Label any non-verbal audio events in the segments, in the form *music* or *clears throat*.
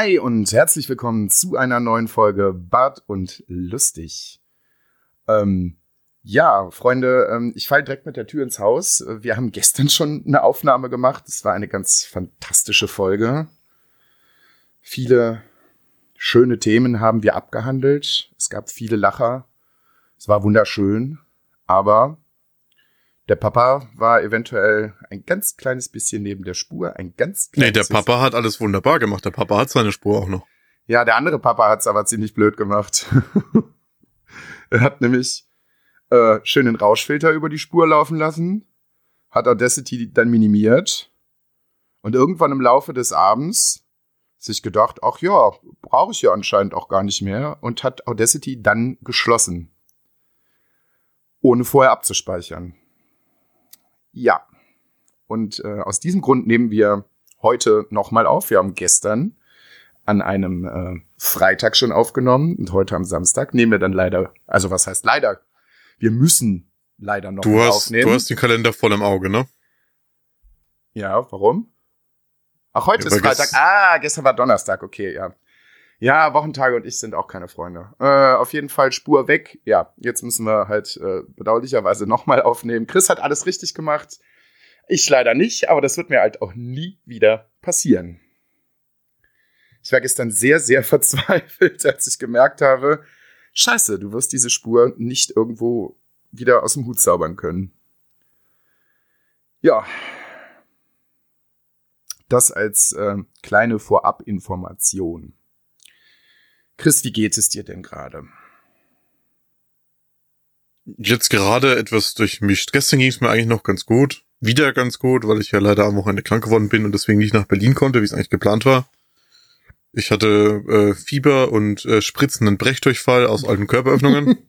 Hi und herzlich willkommen zu einer neuen Folge Bart und Lustig. Ähm, ja, Freunde, ähm, ich falle direkt mit der Tür ins Haus. Wir haben gestern schon eine Aufnahme gemacht. Es war eine ganz fantastische Folge. Viele schöne Themen haben wir abgehandelt. Es gab viele Lacher. Es war wunderschön. Aber der Papa war eventuell ein ganz kleines bisschen neben der Spur. Ein ganz kleines Nee, der Papa hat alles wunderbar gemacht. Der Papa hat seine Spur auch noch. Ja, der andere Papa hat's aber ziemlich blöd gemacht. *laughs* er hat nämlich äh, schön den Rauschfilter über die Spur laufen lassen, hat Audacity dann minimiert und irgendwann im Laufe des Abends sich gedacht, ach ja, brauche ich ja anscheinend auch gar nicht mehr und hat Audacity dann geschlossen, ohne vorher abzuspeichern. Ja, und äh, aus diesem Grund nehmen wir heute nochmal auf. Wir haben gestern an einem äh, Freitag schon aufgenommen und heute am Samstag nehmen wir dann leider, also was heißt leider? Wir müssen leider noch Du hast, aufnehmen. du hast den Kalender voll im Auge, ne? ja, warum? Ach, heute Ja, ist Freitag. Ah, gestern war Donnerstag, okay, ja. Ja, Wochentage und ich sind auch keine Freunde. Äh, auf jeden Fall Spur weg. Ja, jetzt müssen wir halt äh, bedauerlicherweise nochmal aufnehmen. Chris hat alles richtig gemacht. Ich leider nicht, aber das wird mir halt auch nie wieder passieren. Ich war gestern sehr, sehr *laughs* verzweifelt, als ich gemerkt habe, scheiße, du wirst diese Spur nicht irgendwo wieder aus dem Hut zaubern können. Ja. Das als äh, kleine Vorabinformation. Chris, wie geht es dir denn gerade? Jetzt gerade etwas durchmischt. Gestern ging es mir eigentlich noch ganz gut. Wieder ganz gut, weil ich ja leider am Wochenende krank geworden bin und deswegen nicht nach Berlin konnte, wie es eigentlich geplant war. Ich hatte äh, Fieber und äh, spritzenden Brechdurchfall aus alten Körperöffnungen. *laughs*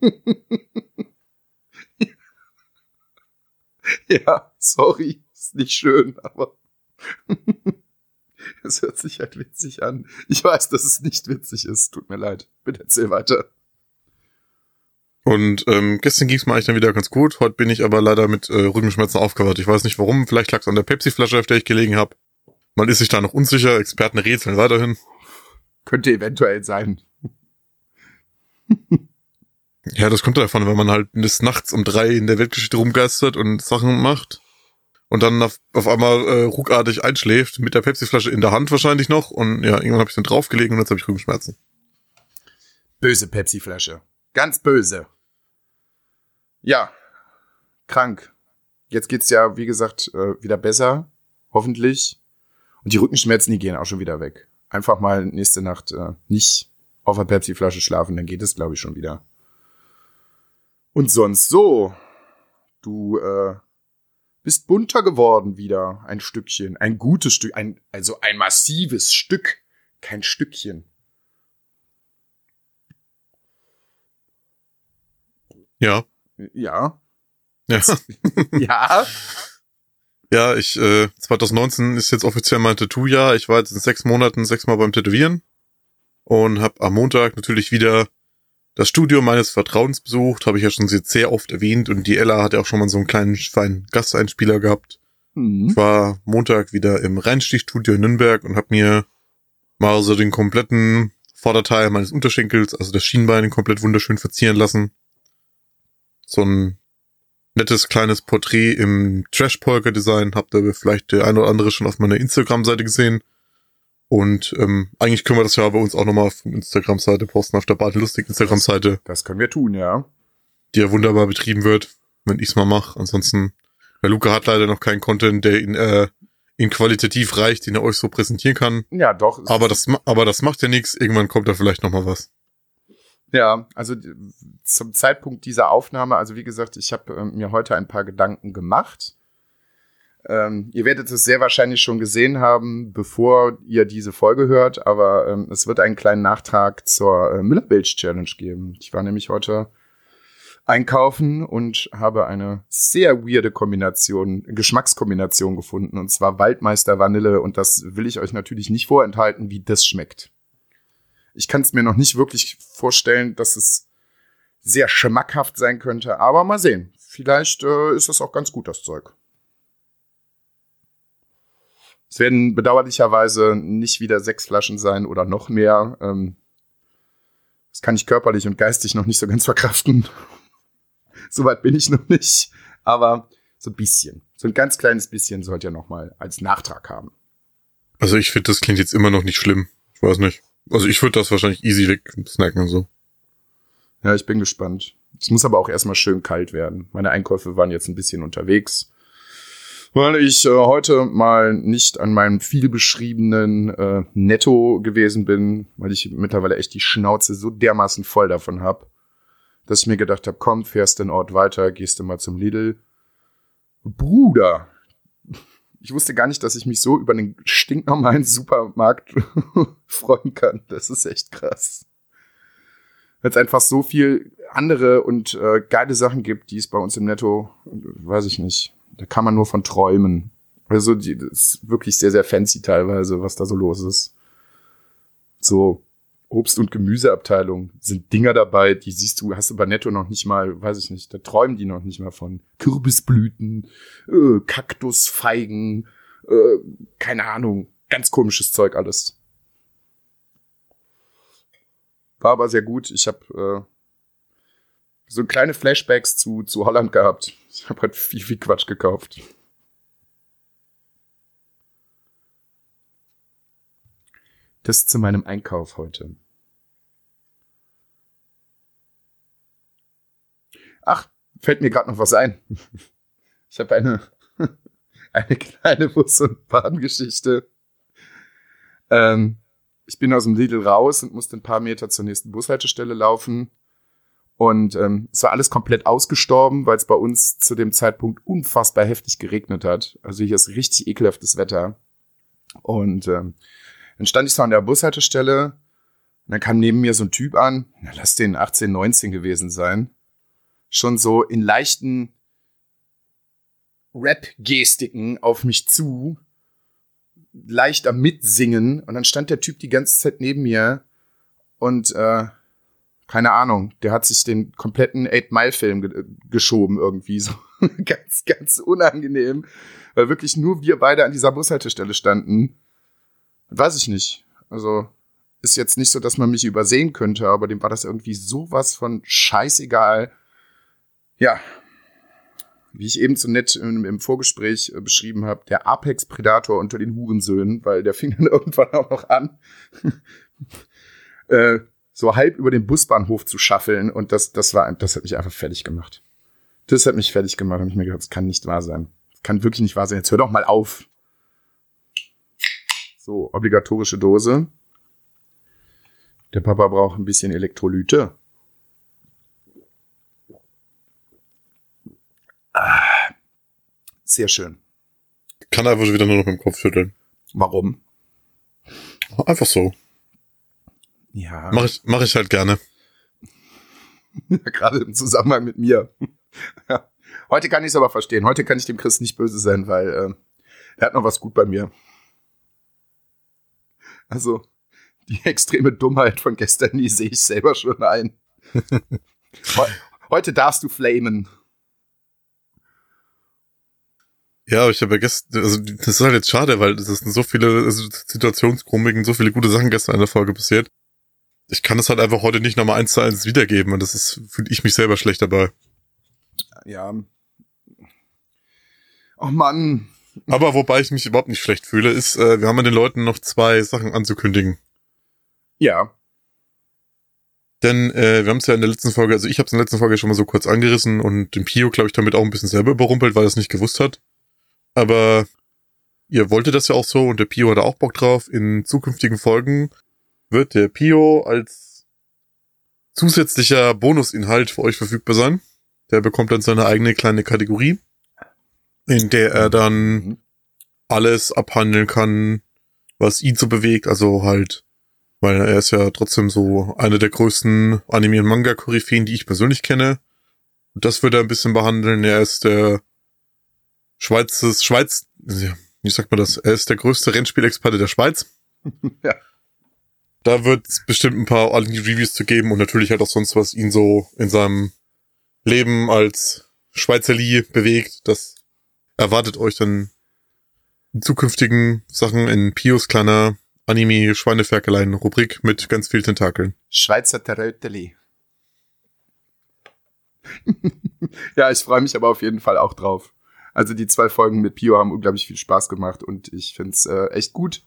Ja, sorry, ist nicht schön, aber *laughs* es hört sich halt witzig an. Ich weiß, dass es nicht witzig ist. Tut mir leid. Bitte erzähl weiter. Und ähm, gestern ging es mir eigentlich dann wieder ganz gut. Heute bin ich aber leider mit äh, Rückenschmerzen aufgewacht. Ich weiß nicht warum. Vielleicht lag es an der Pepsi-Flasche, auf der ich gelegen habe. Man ist sich da noch unsicher. Experten rätseln weiterhin. Könnte eventuell sein. Ja, das kommt davon, wenn man halt des Nachts um drei in der Weltgeschichte rumgeistert und Sachen macht und dann auf, auf einmal äh, ruckartig einschläft, mit der Pepsi-Flasche in der Hand wahrscheinlich noch. Und ja, irgendwann habe ich dann draufgelegen und jetzt habe ich Rückenschmerzen. Böse Pepsi-Flasche. Ganz böse. Ja, krank. Jetzt geht's ja, wie gesagt, äh, wieder besser. Hoffentlich. Und die Rückenschmerzen, die gehen auch schon wieder weg. Einfach mal nächste Nacht äh, nicht auf der Pepsi-Flasche schlafen, dann geht es, glaube ich, schon wieder. Und sonst so. Du äh, bist bunter geworden wieder, ein Stückchen. Ein gutes Stück, ein, also ein massives Stück. Kein Stückchen. Ja. Ja. Ja. *laughs* Ja. Ja, ich, äh, 2019 ist jetzt offiziell mein Tattoo-Jahr. Ich war jetzt in sechs Monaten sechsmal beim Tätowieren und habe am Montag natürlich wieder das Studio meines Vertrauens besucht. Habe ich ja schon sehr oft erwähnt und die Ella hat ja auch schon mal so einen kleinen feinen Gasteinspieler gehabt. Hm. Ich war Montag wieder im Reinstichstudio in Nürnberg und habe mir mal so den kompletten Vorderteil meines Unterschenkels, also das Schienbein, komplett wunderschön verzieren lassen. So ein nettes kleines Porträt im Trash-Polka-Design. Habt ihr vielleicht der eine oder andere schon auf meiner Instagram-Seite gesehen. Und ähm, eigentlich können wir das ja bei uns auch nochmal auf der Instagram-Seite posten, auf der Bad Lustig Instagram-Seite, Das können wir tun, ja. die ja wunderbar betrieben wird, wenn ich's mal mache. Ansonsten, der Luca hat leider noch keinen Content, der ihn, äh, ihn qualitativ reicht, den er euch so präsentieren kann. Ja, doch. Aber das, aber das macht ja nichts. Irgendwann kommt da vielleicht noch mal was. Ja, also zum Zeitpunkt dieser Aufnahme, also wie gesagt, ich habe ähm, mir heute ein paar Gedanken gemacht. Ähm, ihr werdet es sehr wahrscheinlich schon gesehen haben, bevor ihr diese Folge hört, aber ähm, es wird einen kleinen Nachtrag zur äh, Müllerbilge Challenge geben. Ich war nämlich heute einkaufen und habe eine sehr weirde Kombination, Geschmackskombination gefunden, und zwar Waldmeister Vanille, und das will ich euch natürlich nicht vorenthalten, wie das schmeckt. Ich kann es mir noch nicht wirklich vorstellen, dass es sehr schmackhaft sein könnte, aber mal sehen. Vielleicht äh, ist das auch ganz gut, das Zeug. Es werden bedauerlicherweise nicht wieder sechs Flaschen sein oder noch mehr. Ähm, das kann ich körperlich und geistig noch nicht so ganz verkraften. *laughs* Soweit bin ich noch nicht. Aber so ein bisschen. So ein ganz kleines bisschen sollt ihr noch mal als Nachtrag haben. Also ich finde, das klingt jetzt immer noch nicht schlimm. Ich weiß nicht. Also ich würde das wahrscheinlich easy wegsnacken und so. Ja, ich bin gespannt. Es muss aber auch erstmal schön kalt werden. Meine Einkäufe waren jetzt ein bisschen unterwegs. Weil ich äh, heute mal nicht an meinem viel beschriebenen äh, Netto gewesen bin, weil ich mittlerweile echt die Schnauze so dermaßen voll davon hab, dass ich mir gedacht habe, komm, fährst den Ort weiter, gehst du mal zum Lidl. Bruder, ich wusste gar nicht, dass ich mich so über einen stinknormalen Supermarkt *laughs* freuen kann. Das ist echt krass weil es einfach so viel andere und äh, geile Sachen gibt, die es bei uns im Netto, weiß ich nicht, da kann man nur von träumen. Also die, das ist wirklich sehr, sehr fancy teilweise, was da so los ist. So Obst- und Gemüseabteilung sind Dinger dabei, die siehst du, hast du bei Netto noch nicht mal, weiß ich nicht, da träumen die noch nicht mal von. Kürbisblüten, äh, Kaktusfeigen, äh, keine Ahnung, ganz komisches Zeug alles. War aber sehr gut. Ich habe äh, so kleine Flashbacks zu, zu Holland gehabt. Ich habe halt viel, viel Quatsch gekauft. Das zu meinem Einkauf heute. Ach, fällt mir gerade noch was ein. *laughs* Ich habe eine, *laughs* eine kleine Bus- und Bahngeschichte. Ähm, ich bin aus dem Lidl raus und musste ein paar Meter zur nächsten Bushaltestelle laufen. Und ähm, es war alles komplett ausgestorben, weil es bei uns zu dem Zeitpunkt unfassbar heftig geregnet hat. Also hier ist richtig ekelhaftes Wetter. Und ähm, dann stand ich so an der Bushaltestelle und dann kam neben mir so ein Typ an, na, lass den 18, 19 gewesen sein. Schon so in leichten Rap-Gestiken auf mich zu, leicht am Mitsingen und dann stand der Typ die ganze Zeit neben mir und äh, keine Ahnung, der hat sich den kompletten Eight Mile Film ge geschoben irgendwie *laughs* so ganz ganz unangenehm, weil wirklich nur wir beide an dieser Bushaltestelle standen. Weiß ich nicht. Also ist jetzt nicht so, dass man mich übersehen könnte, aber dem war das irgendwie sowas von scheißegal. Ja, wie ich eben so nett im, im Vorgespräch äh, beschrieben habe, der Apex-Predator unter den Hurensöhnen, weil der fing dann *laughs* irgendwann auch noch an, *laughs* äh, so halb über den Busbahnhof zu schaffeln und das, das war, das hat mich einfach fertig gemacht. Das hat mich fertig gemacht, habe ich mir gedacht, das kann nicht wahr sein. Das kann wirklich nicht wahr sein. Jetzt hör doch mal auf. So, obligatorische Dose. Der Papa braucht ein bisschen Elektrolyte. Ah, sehr schön. Kann einfach wieder nur noch dem Kopf schütteln. Warum? Einfach so. Ja, Mach ich, mach ich halt gerne. *laughs* gerade im Zusammenhang mit mir. ja. Heute kann ich es aber verstehen. Heute kann ich dem Chris nicht böse sein, weil äh, er hat noch was gut bei mir. Also, die extreme Dummheit von gestern, die sehe ich selber schon ein. *laughs* Heu- Heute darfst du flamen. Ja, aber ich habe ja gestern, also das ist halt jetzt schade, weil es sind so viele also Situationskomik so viele gute Sachen gestern in der Folge passiert. Ich kann das halt einfach heute nicht nochmal eins zu eins wiedergeben und das ist, fühle ich mich selber schlecht dabei. Ja. Oh Mann. Aber wobei ich mich überhaupt nicht schlecht fühle, ist, äh, wir haben ja den Leuten noch zwei Sachen anzukündigen. Ja. Denn äh, wir haben es ja in der letzten Folge, also ich habe es in der letzten Folge schon mal so kurz angerissen und den Pio, glaube ich, damit auch ein bisschen selber überrumpelt, weil er es nicht gewusst hat. Aber ihr wolltet das ja auch so und der Pio hatte auch Bock drauf. In zukünftigen Folgen wird der Pio als zusätzlicher Bonusinhalt für euch verfügbar sein. Der bekommt dann seine eigene kleine Kategorie, in der er dann alles abhandeln kann, was ihn so bewegt. Also halt, weil er ist ja trotzdem so einer der größten Anime- und Manga-Koryphäen, die ich persönlich kenne. Und das wird er ein bisschen behandeln. Er ist der Schweizes, Schweiz, wie sagt man das? Er ist der größte Rennspielexperte der Schweiz. *laughs* Ja. Da wird es bestimmt ein paar ordentliche Reviews zu geben und natürlich halt auch sonst, was ihn so in seinem Leben als Schweizerli bewegt. Das erwartet euch dann in zukünftigen Sachen in Pios kleiner Anime-Schweineferkeleien-Rubrik mit ganz viel Tentakeln. Schweizer Teröteli. *laughs* ja, ich freue mich aber auf jeden Fall auch drauf. Also die zwei Folgen mit Pio haben unglaublich viel Spaß gemacht und ich finde es äh, echt gut,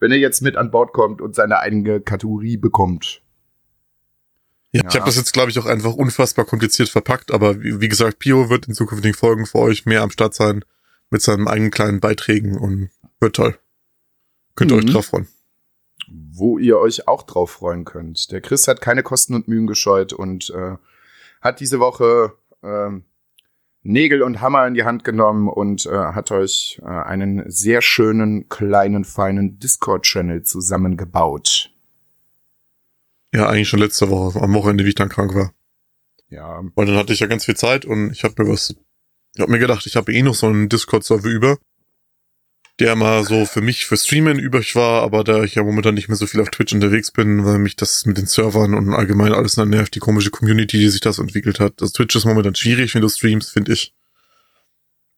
wenn er jetzt mit an Bord kommt und seine eigene Kategorie bekommt. Ja, Ja. ich habe das jetzt, glaube ich, auch einfach unfassbar kompliziert verpackt, aber wie, wie gesagt, Pio wird in zukünftigen Folgen für euch mehr am Start sein mit seinen eigenen kleinen Beiträgen und wird toll. Könnt ihr Mhm. euch drauf freuen. wo ihr euch auch drauf freuen könnt. Der Chris hat keine Kosten und Mühen gescheut und äh, hat diese Woche ähm, Nägel und Hammer in die Hand genommen und äh, hat euch äh, einen sehr schönen, kleinen, feinen Discord-Channel zusammengebaut. Ja, eigentlich schon letzte Woche, am Wochenende, wie ich dann krank war. Ja, Weil dann hatte ich ja ganz viel Zeit und ich habe mir was, ich habe mir gedacht, ich habe eh noch so einen Discord-Server über, der mal so für mich für Streamen übrig war, aber da ich ja momentan nicht mehr so viel auf Twitch unterwegs bin, weil mich das mit den Servern und allgemein alles dann nervt, die komische Community, die sich das entwickelt hat. Das Twitch ist momentan schwierig, wenn du streamst, finde ich.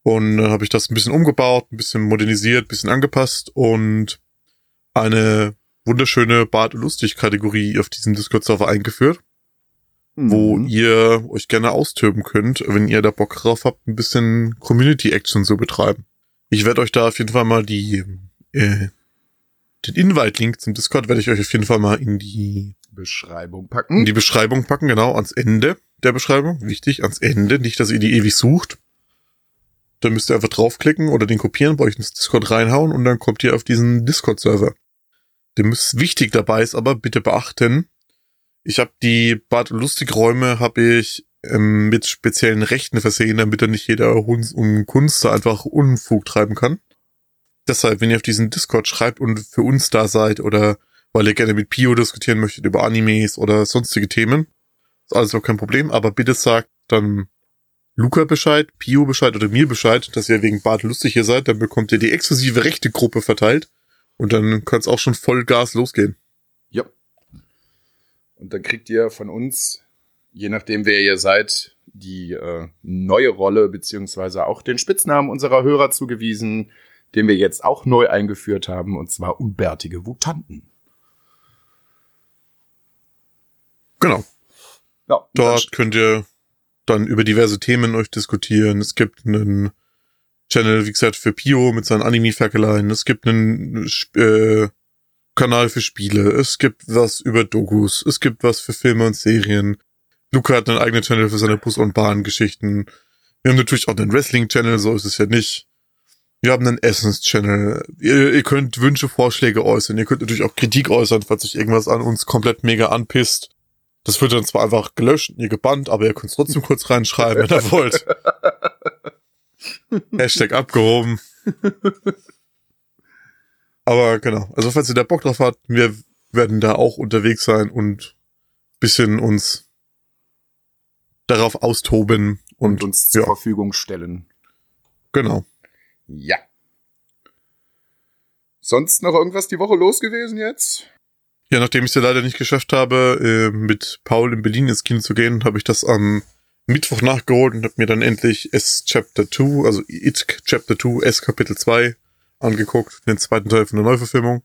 Und dann habe ich das ein bisschen umgebaut, ein bisschen modernisiert, ein bisschen angepasst und eine wunderschöne Bart- und Lustig-Kategorie auf diesem Discord-Server eingeführt wo Mhm. ihr euch gerne austoben könnt, wenn ihr da Bock drauf habt, ein bisschen Community Action zu betreiben. Ich werde euch da auf jeden Fall mal die äh, den Invite-Link zum Discord werde ich euch auf jeden Fall mal in die Beschreibung in packen. die Beschreibung packen, genau ans Ende der Beschreibung. Wichtig, ans Ende, nicht, dass ihr die ewig sucht. Da müsst ihr einfach draufklicken oder den kopieren, bei euch ins Discord reinhauen und dann kommt ihr auf diesen Discord-Server. Dem ist wichtig dabei ist aber bitte beachten, ich habe die Bad- Lustigräume habe ich ähm, mit speziellen Rechten versehen, damit dann nicht jeder Hund und Kunst da einfach Unfug treiben kann. Deshalb, wenn ihr auf diesen Discord schreibt und für uns da seid oder weil ihr gerne mit Pio diskutieren möchtet über Animes oder sonstige Themen, ist alles auch kein Problem, aber bitte sagt dann Luca Bescheid, Pio Bescheid oder mir Bescheid, dass ihr wegen Bad lustig hier seid, dann bekommt ihr die exklusive rechte Gruppe verteilt und dann kann auch schon voll Gas losgehen. Ja. Und dann kriegt ihr von uns, je nachdem wer ihr seid, die äh, neue Rolle beziehungsweise auch den Spitznamen unserer Hörer zugewiesen, den wir jetzt auch neu eingeführt haben, und zwar unbärtige Wutanten. Genau. Ja, Dort könnt ihr dann über diverse Themen euch diskutieren. Es gibt einen Channel, wie gesagt, für Pio mit seinen Anime-Ferkeleien. Es gibt einen äh, Kanal für Spiele. Es gibt was über Dokus. Es gibt was für Filme und Serien. Luca hat einen eigenen Channel für seine Bus- und Bahn-Geschichten. Wir haben natürlich auch einen Wrestling-Channel, so ist es ja nicht. Wir haben einen Essens-Channel. Ihr, ihr könnt Wünsche, Vorschläge äußern. Ihr könnt natürlich auch Kritik äußern, falls sich irgendwas an uns komplett mega anpisst. Das wird dann zwar einfach gelöscht und ihr gebannt, aber ihr könnt es trotzdem kurz reinschreiben, wenn ihr *laughs* wollt. Hashtag abgehoben. aber genau, also falls ihr da Bock drauf habt, wir werden da auch unterwegs sein und bisschen uns darauf austoben und und, uns zur ja, Verfügung stellen. genau. Ja. Sonst noch irgendwas die Woche los gewesen jetzt? Ja, nachdem ich es ja leider nicht geschafft habe, äh, mit Paul in Berlin ins Kino zu gehen, habe ich das am Mittwoch nachgeholt und habe mir dann endlich S Chapter 2, also It Chapter 2, S Kapitel 2 angeguckt, den zweiten Teil von der Neuverfilmung.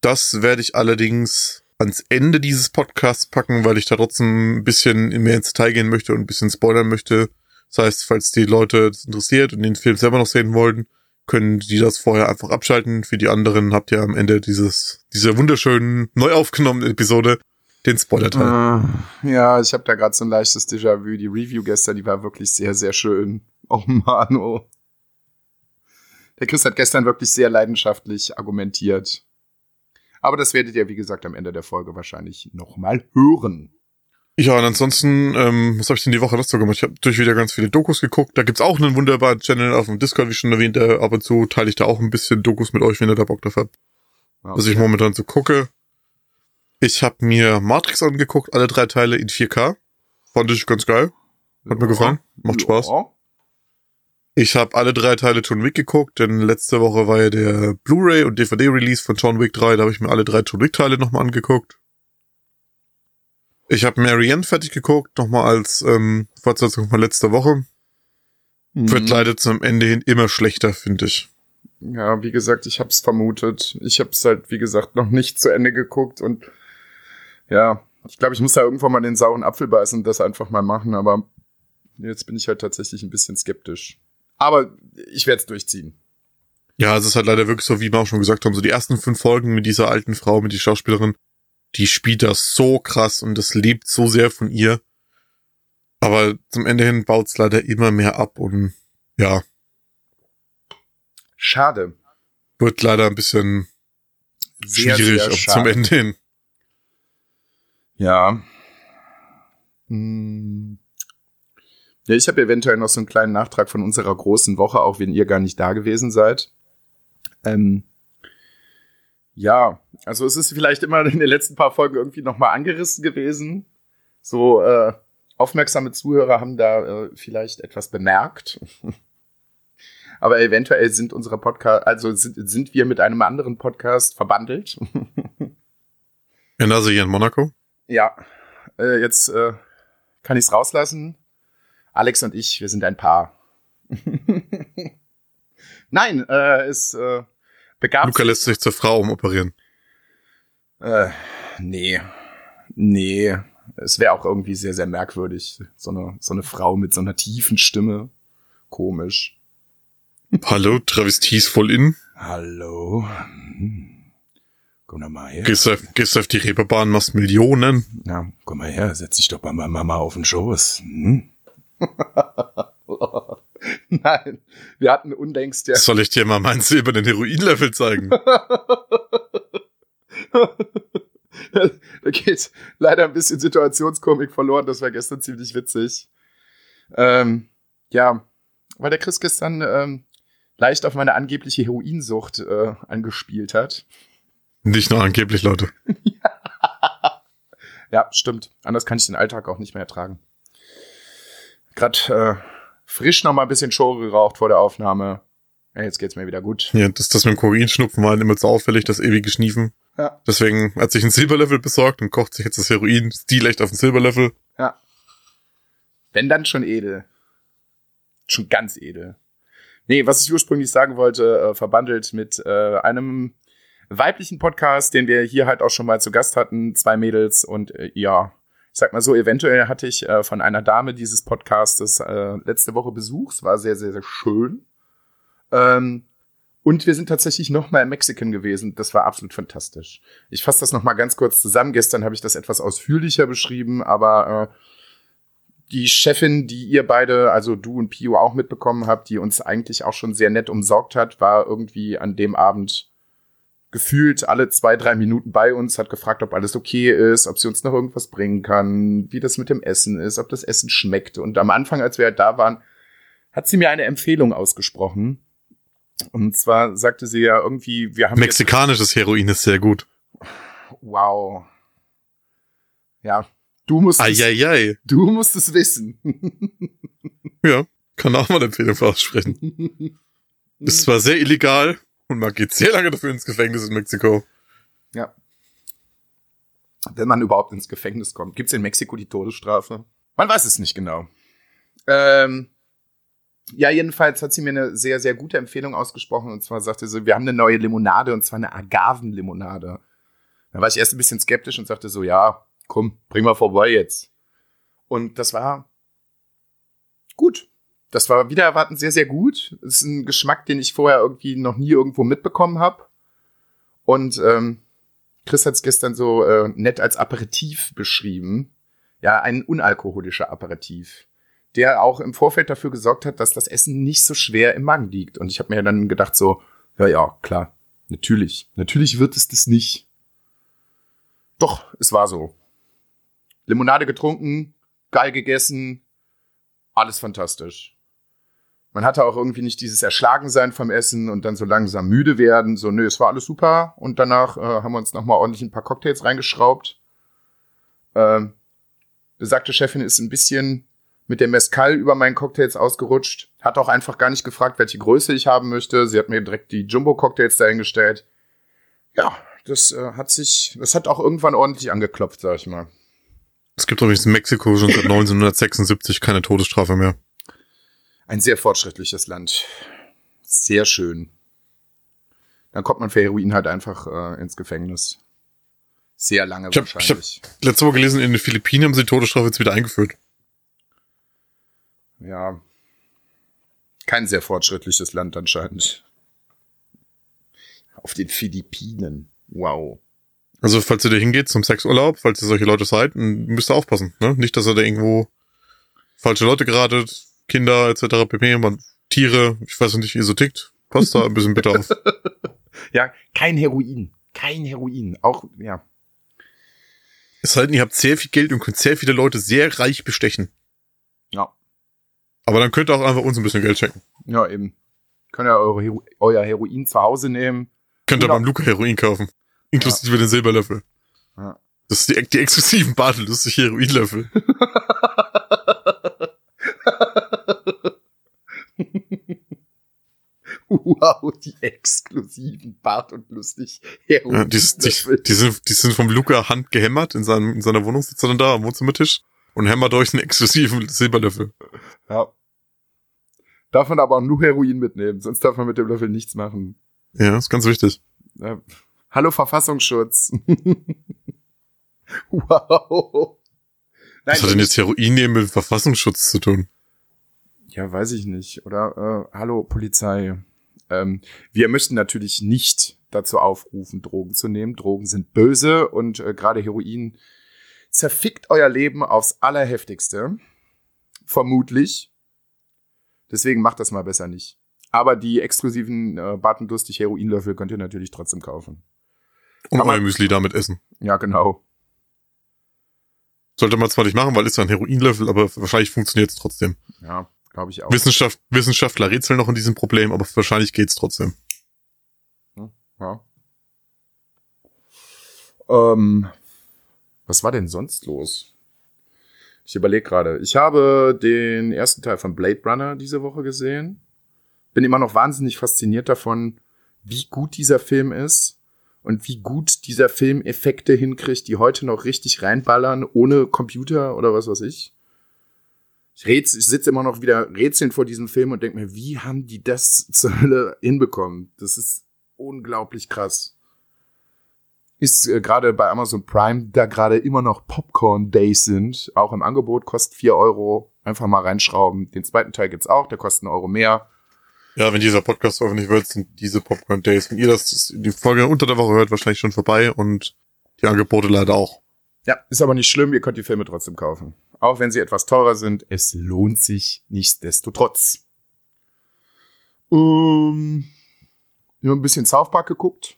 Das werde ich allerdings ans Ende dieses Podcasts packen, weil ich da trotzdem ein bisschen mehr ins Detail gehen möchte und ein bisschen spoilern möchte. Das heißt, falls die Leute das interessiert und den Film selber noch sehen wollen, können die das vorher einfach abschalten. Für die anderen habt ihr am Ende dieses, dieser wunderschönen, neu aufgenommenen Episode den Spoiler-Teil. Äh, ja, ich habe da gerade so ein leichtes Déjà-vu. Die Review gestern, die war wirklich sehr, sehr schön. Oh Mann, oh. Der Chris hat gestern wirklich sehr leidenschaftlich argumentiert. Aber das werdet ihr, wie gesagt, am Ende der Folge wahrscheinlich nochmal hören. Ja, und ansonsten, ähm, was habe ich denn die Woche noch so gemacht? Ich habe durch wieder ganz viele Dokus geguckt. Da gibt's auch einen wunderbaren Channel auf dem Discord, wie schon erwähnt. Ab und zu teile ich da auch ein bisschen Dokus mit euch, wenn ihr da Bock drauf habt. Ja, Was ich momentan so gucke. Ich habe mir Matrix angeguckt, alle drei Teile in 4K. Fand ich ganz geil. Hat mir gefallen. Macht Spaß. Ich habe alle drei Teile John Wick geguckt, denn letzte Woche war ja der Blu-ray und DVD-Release von John Wick 3. Da habe ich mir alle drei John Wick-Teile nochmal angeguckt. Ich habe Marianne fertig geguckt, nochmal als ähm, Fortsetzung von letzter Woche. Wird Mhm. leider zum Ende hin immer schlechter, finde ich. Ja, wie gesagt, ich hab's vermutet. Ich hab's halt, wie gesagt, noch nicht zu Ende geguckt und ja, ich glaube, ich muss da irgendwann mal den sauren Apfel beißen und das einfach mal machen, aber jetzt bin ich halt tatsächlich ein bisschen skeptisch. Aber ich werde es durchziehen. Ja, es ist halt leider wirklich so, wie wir auch schon gesagt haben, so die ersten fünf Folgen mit dieser alten Frau, mit die Schauspielerin, die spielt das so krass und das lebt so sehr von ihr. Aber zum Ende hin baut's leider immer mehr ab und ja, Schade. wird leider ein bisschen Sehr, schwierig sehr schade. zum Ende hin. Ja. Hm. Ja, ich habe eventuell noch so einen kleinen Nachtrag von unserer großen Woche, auch wenn ihr gar nicht da gewesen seid. Ähm, ja, also es ist vielleicht immer in den letzten paar Folgen irgendwie nochmal angerissen gewesen. So äh, aufmerksame Zuhörer haben da äh, vielleicht etwas bemerkt. *laughs* Aber eventuell sind unsere Podcast, also sind, sind wir mit einem anderen Podcast verbandelt. In also hier in Monaco. Ja, äh, jetzt äh, kann ich es rauslassen. Alex und ich, wir sind ein Paar. *laughs* Nein, äh, es äh, begab Luca lässt sich zur Frau umoperieren. Äh, nee, nee. Es wäre auch irgendwie sehr, sehr merkwürdig. So eine, so eine Frau mit so einer tiefen Stimme. Komisch. Hallo, Travesties voll in. Hallo. Hm. Komm doch mal her. Gehst auf, gehst auf die Reeperbahn, machst Millionen. Na, komm mal her, setz dich doch bei meiner Mama auf den Schoß. Hm? *laughs* Nein, wir hatten unlängst ja. Soll ich dir mal meinen silbernen Heroinlevel zeigen? *laughs* da geht leider ein bisschen Situationskomik verloren. Das war gestern ziemlich witzig. Ähm, ja, weil der Chris gestern ähm, leicht auf meine angebliche Heroinsucht äh, angespielt hat. Nicht nur angeblich, Leute. *laughs* Ja, stimmt. Anders kann ich den Alltag auch nicht mehr ertragen. Gerade äh, frisch noch mal ein bisschen Show geraucht vor der Aufnahme. Ja, jetzt geht's mir wieder gut. Ja, das, das mit dem Kokainschnupfen war halt immer zu auffällig, das ewige Schniefen. Ja. Deswegen hat sich ein Silberlevel besorgt und kocht sich jetzt das Heroin stilecht auf den Silberlevel. Ja. Wenn dann schon edel. Schon ganz edel. Nee, was ich ursprünglich sagen wollte, äh, verbandelt mit äh, einem weiblichen Podcast, den wir hier halt auch schon mal zu Gast hatten, zwei Mädels und äh, ja, ich sag mal so, eventuell hatte ich äh, von einer Dame dieses Podcastes äh, letzte Woche Besuch. Es war sehr, sehr, sehr schön. Ähm, und wir sind tatsächlich noch mal in Mexikan gewesen. Das war absolut fantastisch. Ich fasse das noch mal ganz kurz zusammen. Gestern habe ich das etwas ausführlicher beschrieben, aber äh, die Chefin, die ihr beide, also du und Pio auch mitbekommen habt, die uns eigentlich auch schon sehr nett umsorgt hat, war irgendwie an dem Abend gefühlt alle zwei, drei Minuten bei uns, hat gefragt, ob alles okay ist, ob sie uns noch irgendwas bringen kann, wie das mit dem Essen ist, ob das Essen schmeckt. Und am Anfang, als wir halt da waren, hat sie mir eine Empfehlung ausgesprochen. Und zwar sagte sie ja irgendwie, wir haben Mexikanisches Heroin ist sehr gut. wow. Ja, du musst es, Eieiei. du musst es wissen. Ja, kann auch mal eine Empfehlung aussprechen. *laughs* Ist zwar sehr illegal und man geht sehr lange dafür ins Gefängnis in Mexiko. Ja. Wenn man überhaupt ins Gefängnis kommt. Gibt es in Mexiko die Todesstrafe? Man weiß es nicht genau. Ähm, ja, jedenfalls hat sie mir eine sehr, sehr gute Empfehlung ausgesprochen. Und zwar sagte sie, wir haben eine neue Limonade und zwar eine Agavenlimonade. Da war ich erst ein bisschen skeptisch und sagte so, ja, komm, bring mal vorbei jetzt. Und das war gut. Das war wieder erwarten sehr, sehr gut. Das ist ein Geschmack, den ich vorher irgendwie noch nie irgendwo mitbekommen habe. Und ähm, Chris hat es gestern so äh, nett als Aperitif beschrieben. Ja, ein unalkoholischer Aperitif, der auch im Vorfeld dafür gesorgt hat, dass das Essen nicht so schwer im Magen liegt. Und ich habe mir dann gedacht so, ja, ja, klar, natürlich. Natürlich wird es das nicht. Doch, es war so. Limonade getrunken, geil gegessen, alles fantastisch. Man hatte auch irgendwie nicht dieses Erschlagensein vom Essen und dann so langsam müde werden. So, nö, es war alles super. Und danach äh, haben wir uns nochmal ordentlich ein paar Cocktails reingeschraubt. Ähm, besagte Chefin ist ein bisschen mit dem Mescal über meinen Cocktails ausgerutscht. Hat auch einfach gar nicht gefragt, welche Größe ich haben möchte. Sie hat mir direkt die Jumbo-Cocktails dahingestellt. Ja, das äh, hat sich, das hat auch irgendwann ordentlich angeklopft, sag ich mal. Es gibt übrigens in Mexiko schon seit *laughs* 1976 keine Todesstrafe mehr. Ein sehr fortschrittliches Land. Sehr schön. Dann kommt man für Heroin halt einfach äh, ins Gefängnis. Sehr lange Ich hab, ich hab wahrscheinlich. letzte Woche gelesen, in den Philippinen haben sie die Todesstrafe jetzt wieder eingeführt. Ja. Kein sehr fortschrittliches Land anscheinend. Auf den Philippinen. Wow. Also, falls ihr da hingeht zum Sexurlaub, falls ihr solche Leute seid, müsst ihr aufpassen, ne? Nicht, dass ihr da irgendwo falsche Leute geratet, Kinder etc. pp. Man, Tiere, ich weiß nicht, wie ihr so tickt. Passt da ein bisschen bitte auf. *laughs* Ja, kein Heroin. Kein Heroin. Auch, ja. Es denn, ihr habt sehr viel Geld und könnt sehr viele Leute sehr reich bestechen. Ja. Aber dann könnt ihr auch einfach uns ein bisschen Geld schenken. Ja, eben. Könnt ihr eure Hero euer Heroin zu Hause nehmen. Könnt ihr beim Luca Heroin kaufen. Inklusive den Silberlöffel. Ja. Das ist die, die exklusiven Bartellustig Heroinlöffel. *laughs* Wow, die exklusiven Bart und lustig Heroin. Ja, die, die, die, sind, die sind vom Luca handgehämmert in, seinem, in seiner Wohnung, sitzt er dann da am Wohnzimmertisch und hämmert euch einen exklusiven Silberlöffel. ja. Darf man aber auch nur Heroin mitnehmen, sonst darf man mit dem Löffel nichts machen. Ja, ist ganz wichtig. Äh, hallo Verfassungsschutz. *laughs* wow. Nein, Was hat denn jetzt Heroin nehmen mit Verfassungsschutz zu tun? Ja, weiß ich nicht. Oder äh, hallo Polizei. Ähm, wir möchten natürlich nicht dazu aufrufen, Drogen zu nehmen. Drogen sind böse und äh, gerade Heroin zerfickt euer Leben aufs allerheftigste. Vermutlich. Deswegen macht das mal besser nicht. Aber die exklusiven äh, Bartendustig Heroinlöffel könnt ihr natürlich trotzdem kaufen. Und euer Müsli damit essen. Ja, genau. Sollte man zwar nicht machen, weil ist ja ein Heroinlöffel, aber wahrscheinlich funktioniert es trotzdem. Ja, glaube ich auch. Wissenschaft, Wissenschaftler rätseln noch an diesem Problem, aber wahrscheinlich geht's trotzdem. Ja. Ähm, was war denn sonst los? Ich überlege gerade. Ich habe den ersten Teil von Blade Runner diese Woche gesehen. Bin immer noch wahnsinnig fasziniert davon, wie gut dieser Film ist und wie gut dieser Film Effekte hinkriegt, die heute noch richtig reinballern, ohne Computer oder was weiß ich. Ich, räts ich sitze immer noch wieder rätselnd vor diesem Film und denke mir, wie haben die das *laughs* zur Hölle hinbekommen? Das ist unglaublich krass. Ist äh, gerade bei Amazon Prime, da gerade immer noch Popcorn Days sind, auch im Angebot, kostet 4 Euro. Einfach mal reinschrauben. Den zweiten Teil gibt's auch, der kostet einen Euro mehr. Ja, wenn dieser Podcast veröffentlicht wird, sind diese Popcorn Days. Wenn ihr das die Folge unter der Woche hört, wahrscheinlich schon vorbei und die Angebote leider auch. Ja, ist aber nicht schlimm, ihr könnt die Filme trotzdem kaufen. Auch wenn sie etwas teurer sind, es lohnt sich nichtsdestotrotz. Ähm, wir ein bisschen South Park geguckt,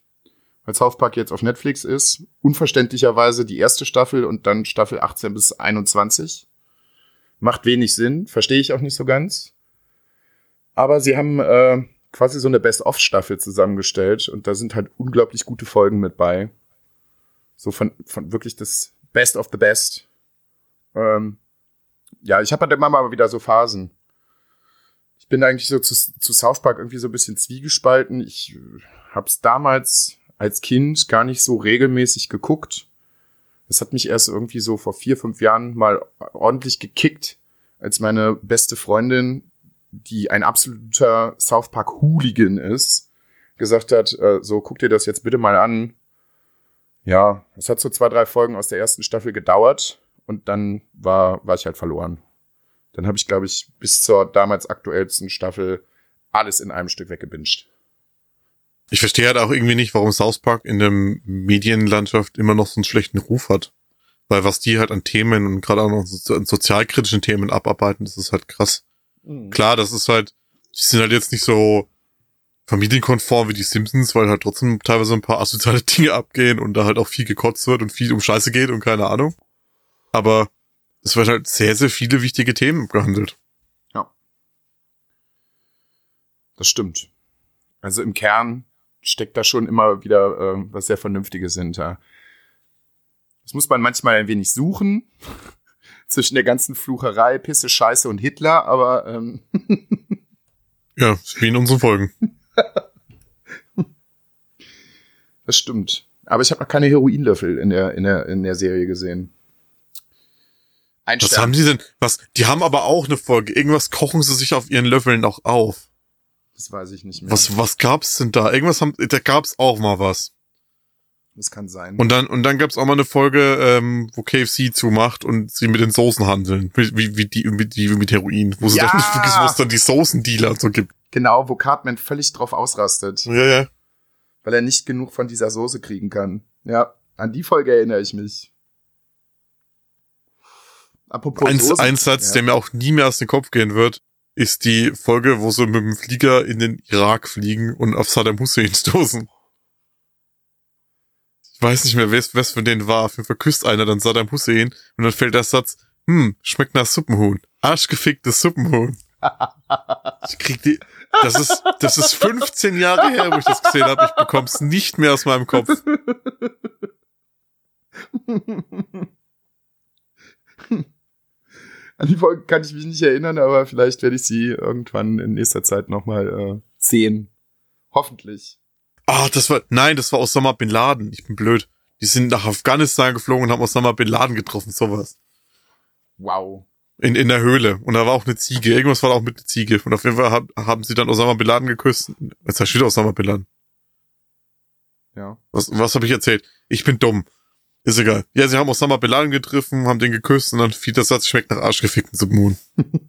weil South Park jetzt auf Netflix ist. Unverständlicherweise die erste Staffel und dann Staffel 18 bis 21. Macht wenig Sinn, verstehe ich auch nicht so ganz. Aber sie haben äh, quasi so eine Best-of-Staffel zusammengestellt und da sind halt unglaublich gute Folgen mit bei. So von, von wirklich das Best of the Best. Ähm, ja, ich habe halt immer mal wieder so Phasen. Ich bin eigentlich so zu, zu South Park irgendwie so ein bisschen zwiegespalten. Ich äh, hab's damals als Kind gar nicht so regelmäßig geguckt. Das hat mich erst irgendwie so vor vier, fünf Jahren mal ordentlich gekickt, als meine beste Freundin, die ein absoluter South Park Hooligan ist, gesagt hat, äh, so guck dir das jetzt bitte mal an. Ja, es hat so zwei, drei Folgen aus der ersten Staffel gedauert und dann war, war ich halt verloren. Dann habe ich, glaube ich, bis zur damals aktuellsten Staffel alles in einem Stück weggebinged. Ich verstehe halt auch irgendwie nicht, warum South Park in der Medienlandschaft immer noch so einen schlechten Ruf hat. Weil was die halt an Themen und gerade auch noch so, an sozialkritischen Themen abarbeiten, das ist halt krass. Klar, das ist halt, die sind halt jetzt nicht so familienkonform wie die Simpsons, weil halt trotzdem teilweise ein paar asoziale *laughs* Dinge abgehen und da halt auch viel gekotzt wird und viel um Scheiße geht und keine Ahnung. Aber es wird halt sehr, sehr viele wichtige Themen behandelt. Das stimmt. Also im Kern steckt da schon immer wieder äh, was sehr Vernünftiges hinter. Das muss man manchmal ein wenig suchen *laughs* zwischen der ganzen Flucherei, Pisse, Scheiße und Hitler, aber ähm *laughs* ja, wie in unseren Folgen. das stimmt. Aber ich habe noch keine Heroinlöffel in der in der in der Serie gesehen. Ein was Stern. haben sie denn? Was? Die haben aber auch eine Folge. Irgendwas kochen sie sich auf ihren Löffeln auch auf. Das weiß ich nicht mehr. Was, was gab's denn da? Irgendwas haben, da gab's auch mal was. Das kann sein. Und dann, und dann gab's auch mal eine Folge, ähm, wo KFC zumacht und sie mit den Soßen handeln. Wie, wie, wie die, wie die mit Heroin. Wo sie ja! dann *laughs* nicht vergessen, wo es dann die Soßendealer und so gibt. Genau, wo Cartman völlig drauf ausrastet. Ja, ja. Weil er nicht genug von dieser Soße kriegen kann. Ja, an die Folge erinnere ich mich. Apropos ein, Soßen, ein Satz, ja. der mir auch nie mehr aus dem Kopf gehen wird ist die Folge, wo sie mit dem Flieger in den Irak fliegen und auf Saddam Hussein stoßen. Ich weiß nicht mehr, wer es von denen war. Auf jeden Fall küsst einer dann Saddam Hussein und dann fällt der Satz, hm, schmeckt nach Suppenhuhn. Arschgeficktes Suppenhuhn. *laughs* Ich krieg die, das ist, das ist 15 Jahre her, wo ich das gesehen habe. Ich bekomm's nicht mehr aus meinem Kopf. *laughs* An die Folge kann ich mich nicht erinnern, aber vielleicht werde ich sie irgendwann in nächster Zeit nochmal äh, sehen. Hoffentlich. Ah, das war, nein, das war Osama Bin Laden. Ich bin blöd. Die sind nach Afghanistan geflogen und haben Osama Bin Laden getroffen, sowas. Wow. In, in der Höhle. Und da war auch eine Ziege. Irgendwas war da auch mit der Ziege. Und auf jeden Fall hab, haben sie dann Osama Bin Laden geküsst. Jetzt wieder Osama Bin Laden. Ja. Was, was habe ich erzählt? Ich bin dumm. Ist egal. Ja, sie haben Osama Bin Laden getroffen, haben den geküsst und dann fiel der Satz, schmeckt nach Arschgefickten Submoon. *laughs*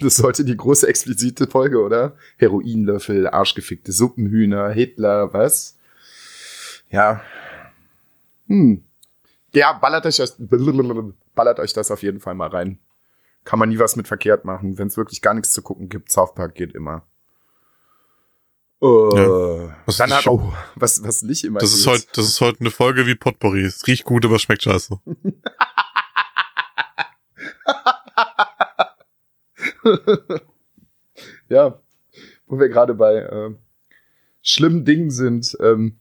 Das sollte die große explizite Folge, oder? Heroinlöffel, arschgefickte Suppenhühner, Hitler, was? Ja. Hm. Ja, ballert euch das, *laughs* ballert euch das auf jeden Fall mal rein. Kann man nie was mit verkehrt machen. Wenn es wirklich gar nichts zu gucken gibt, South Park geht immer. Uh, ja. was dann hat was, was nicht immer das ist. Heute, das ist heute eine Folge wie Potpourri. Es riecht gut, aber schmeckt scheiße. *laughs* ja, wo wir gerade bei äh, schlimmen Dingen sind. Ähm,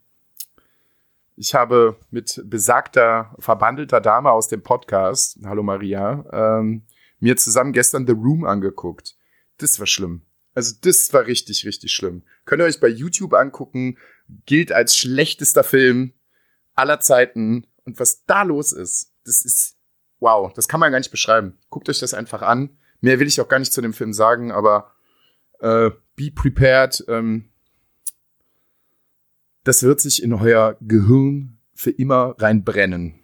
ich habe mit besagter, verbandelter Dame aus dem Podcast, hallo Maria, ähm, mir zusammen gestern The Room angeguckt. Das war schlimm. Also das war richtig, richtig schlimm. Könnt ihr euch bei YouTube angucken, gilt als schlechtester Film aller Zeiten. Und was da los ist, das ist, wow, das kann man gar nicht beschreiben. Guckt euch das einfach an. Mehr will ich auch gar nicht zu dem Film sagen, aber äh, be prepared. Ähm, das wird sich in euer Gehirn für immer reinbrennen.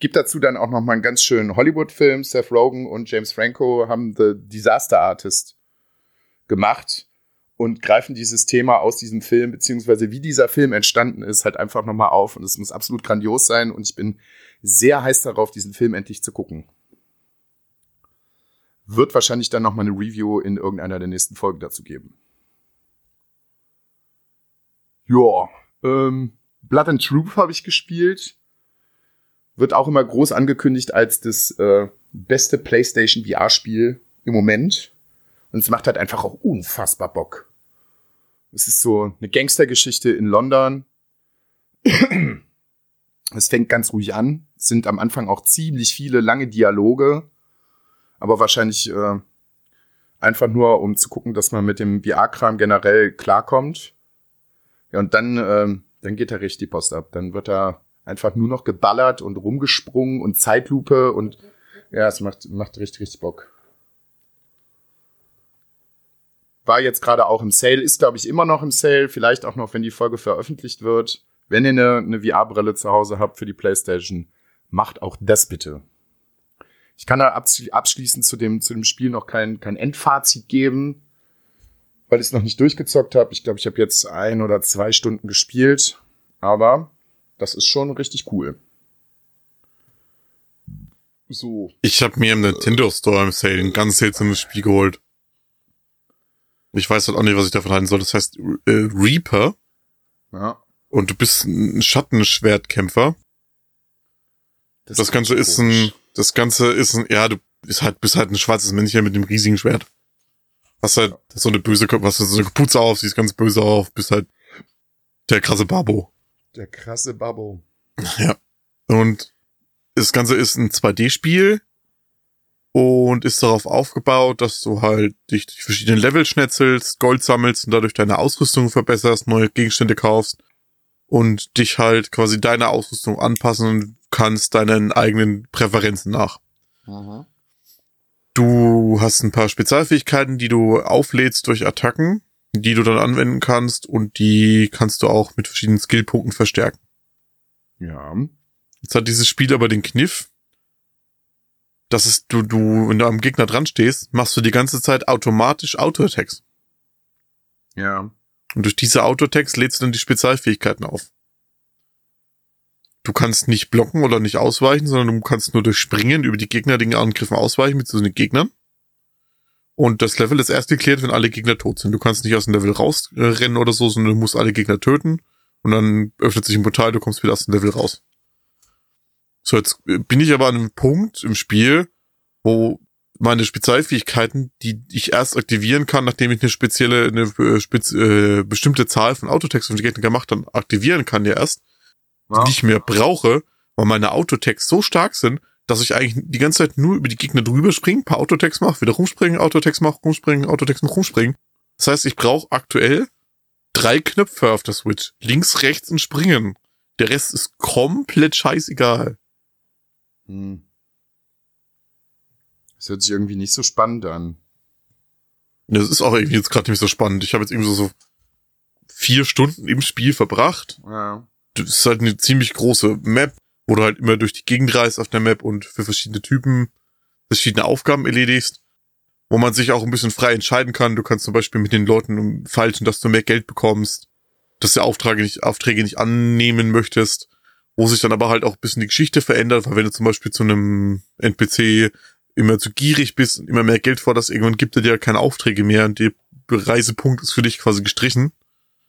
Gibt dazu dann auch noch mal einen ganz schönen Hollywood-Film. Seth Rogen und James Franco haben The Disaster Artist gemacht und greifen dieses Thema aus diesem Film, beziehungsweise wie dieser Film entstanden ist, halt einfach nochmal auf. Und es muss absolut grandios sein. Und ich bin sehr heiß darauf, diesen Film endlich zu gucken. Wird wahrscheinlich dann nochmal eine Review in irgendeiner der nächsten Folgen dazu geben. Ja, ähm, Blood and Truth habe ich gespielt wird auch immer groß angekündigt als das äh, beste PlayStation VR-Spiel im Moment. Und es macht halt einfach auch unfassbar Bock. Es ist so eine Gangstergeschichte in London. *clears throat* Es fängt ganz ruhig an. Es sind am Anfang auch ziemlich viele lange Dialoge. Aber wahrscheinlich äh, einfach nur, um zu gucken, dass man mit dem VR-Kram generell klarkommt. Ja, und dann, äh, dann geht da richtig die Post ab. Dann wird da einfach nur noch geballert und rumgesprungen und Zeitlupe und ja, es macht, macht richtig, richtig Bock. War jetzt gerade auch im Sale, ist glaube ich immer noch im Sale, vielleicht auch noch, wenn die Folge veröffentlicht wird. Wenn ihr eine, eine VR-Brille zu Hause habt für die Playstation, macht auch das bitte. Ich kann da abschließend zu dem, zu dem Spiel noch kein, kein Endfazit geben, weil ich es noch nicht durchgezockt habe. Ich glaube, ich habe jetzt ein oder zwei Stunden gespielt. Aber das ist schon richtig cool. So. Ich habe mir im Nintendo Store im Sale ein ganz seltsames Spiel geholt. Ich weiß halt auch nicht, was ich davon halten soll. Das heißt äh, Reaper. Ja. Und du bist ein Schattenschwertkämpfer. Das, Ganze ist ein, das Ganze ist ein, ja, du bist halt, bist halt ein schwarzes Männchen mit einem riesigen Schwert. Hast halt so eine böse, hast so eine Kapuze auf, siehst ganz böse auf, bist halt der krasse Babo. Der krasse Babo. Ja. Und das Ganze ist ein 2D-Spiel und ist darauf aufgebaut, dass du halt dich durch verschiedene Level schnetzelst, Gold sammelst und dadurch deine Ausrüstung verbesserst, neue Gegenstände kaufst und dich halt quasi deiner Ausrüstung anpassen kannst, deinen eigenen Präferenzen nach. Mhm. Du hast ein paar Spezialfähigkeiten, die du auflädst durch Attacken, die du dann anwenden kannst und die kannst du auch mit verschiedenen Skillpunkten verstärken. Ja. Jetzt hat dieses Spiel aber den Kniff, dass es du, du, wenn du am Gegner dran stehst, machst du die ganze Zeit automatisch Auto-Attacks. Ja. Und durch diese Auto-Attacks lädst du dann die Spezialfähigkeiten auf. Du kannst nicht blocken oder nicht ausweichen, sondern du kannst nur durch Springen über die Gegner den Angriffen ausweichen mit so den Gegnern. Und das Level ist erst geklärt, wenn alle Gegner tot sind. Du kannst nicht aus dem Level rausrennen oder so, sondern du musst alle Gegner töten. Und dann öffnet sich ein Portal, du kommst wieder aus dem Level raus. So, jetzt bin ich aber an einem Punkt im Spiel, wo meine Spezialfähigkeiten, die ich erst aktivieren kann, nachdem ich eine spezielle, eine äh, spez äh, bestimmte Zahl von Autotext die Gegner gemacht dann aktivieren kann ja erst, Ja. die ich mehr brauche, weil meine Autotext so stark sind, dass ich eigentlich die ganze Zeit nur über die Gegner drüber springe, paar Autotext mache, wieder rumspringen, Autotext mache, rumspringen, Autotext mache, rumspringen. Das heißt, ich brauche aktuell drei Knöpfe auf der Switch. Links, rechts und springen. Der Rest ist komplett scheißegal. Hm. Das hört sich irgendwie nicht so spannend an. Das ist auch irgendwie jetzt gerade nicht so spannend. Ich habe jetzt irgendwie so, so vier Stunden im Spiel verbracht. Ja. Das ist halt eine ziemlich große Map, wo du halt immer durch die Gegend reist auf der Map und für verschiedene Typen verschiedene Aufgaben erledigst, wo man sich auch ein bisschen frei entscheiden kann. Du kannst zum Beispiel mit den Leuten falschen, dass du mehr Geld bekommst, dass du Aufträge nicht, Aufträge nicht annehmen möchtest, wo sich dann aber halt auch ein bisschen die Geschichte verändert, weil wenn du zum Beispiel zu einem NPC immer zu gierig bist und immer mehr Geld forderst, irgendwann gibt er dir keine Aufträge mehr und der Reisepunkt ist für dich quasi gestrichen.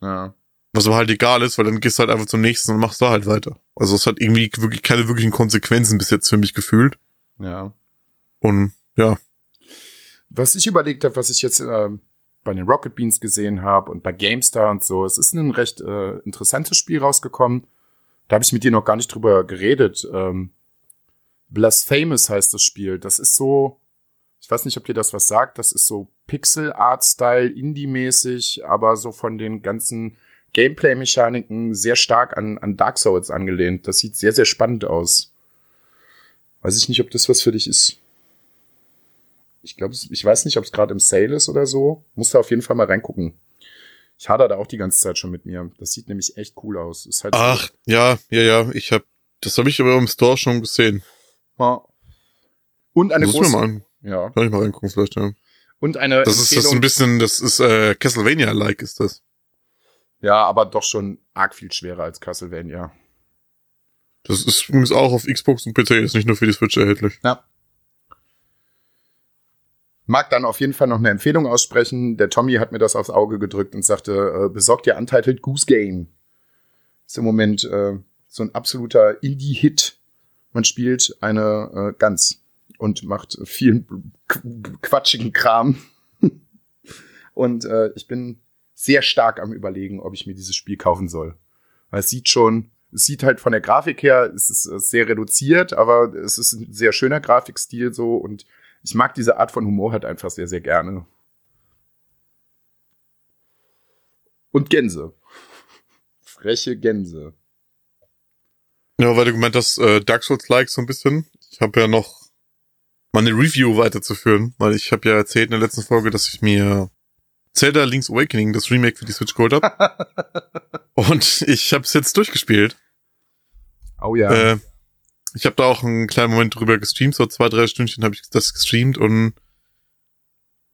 Ja. Was aber halt egal ist, weil dann gehst du halt einfach zum nächsten und machst da halt weiter. Also es hat irgendwie wirklich keine wirklichen Konsequenzen bis jetzt für mich gefühlt. Ja. Und ja, Was ich überlegt habe, was ich jetzt ähm, bei den Rocket Beans gesehen habe und bei GameStar und so, es ist ein recht äh, interessantes Spiel rausgekommen. Da habe ich mit dir noch gar nicht drüber geredet. Ähm, Blasphemous heißt das Spiel. Das ist so, ich weiß nicht, ob dir das was sagt, das ist so Pixel-Art-Style, Indie-mäßig, aber so von den ganzen Gameplay-Mechaniken sehr stark an, an Dark Souls angelehnt. Das sieht sehr, sehr spannend aus. Weiß ich nicht, ob das was für dich ist. Ich glaube, ich weiß nicht, ob es gerade im Sale ist oder so. Muss da auf jeden Fall mal reingucken. Ich hader da auch die ganze Zeit schon mit mir. Das sieht nämlich echt cool aus. Halt so- ach, ja, ja, ja, ich hab, das habe ich aber im Store schon gesehen. Ja. Und eine mir große, mal an, ja. kann ich mal reingucken vielleicht, ja. Und eine Das ist das ein bisschen, das ist äh, Castlevania-like ist das. Ja, aber doch schon arg viel schwerer als Castlevania. Das ist übrigens auch auf Xbox und PC, ist nicht nur für die Switch erhältlich. Ja. Mag dann auf jeden Fall noch eine Empfehlung aussprechen. Der Tommy hat mir das aufs Auge gedrückt und sagte, äh, besorgt dir Untitled Goose Game. Ist im Moment äh, so ein absoluter Indie-Hit. Man spielt eine äh, Gans und macht viel *laughs* qu- quatschigen Kram. *laughs* und äh, ich bin sehr stark am überlegen, ob ich mir dieses Spiel kaufen soll. Weil es sieht schon, es sieht halt von der Grafik her, es ist äh, sehr reduziert, aber es ist ein sehr schöner Grafikstil so und ich mag diese Art von Humor halt einfach sehr, sehr gerne. Und Gänse. Freche Gänse. Ja, weil du gemeint hast, äh, Dark Souls-like so ein bisschen. Ich habe ja noch meine Review weiterzuführen, weil ich habe ja erzählt in der letzten Folge, dass ich mir Zelda Link's Awakening, das Remake für die Switch geholt habe. *laughs* Und ich habe es jetzt durchgespielt. Oh ja. Äh, ich habe da auch einen kleinen Moment drüber gestreamt, so zwei, drei Stündchen habe ich das gestreamt und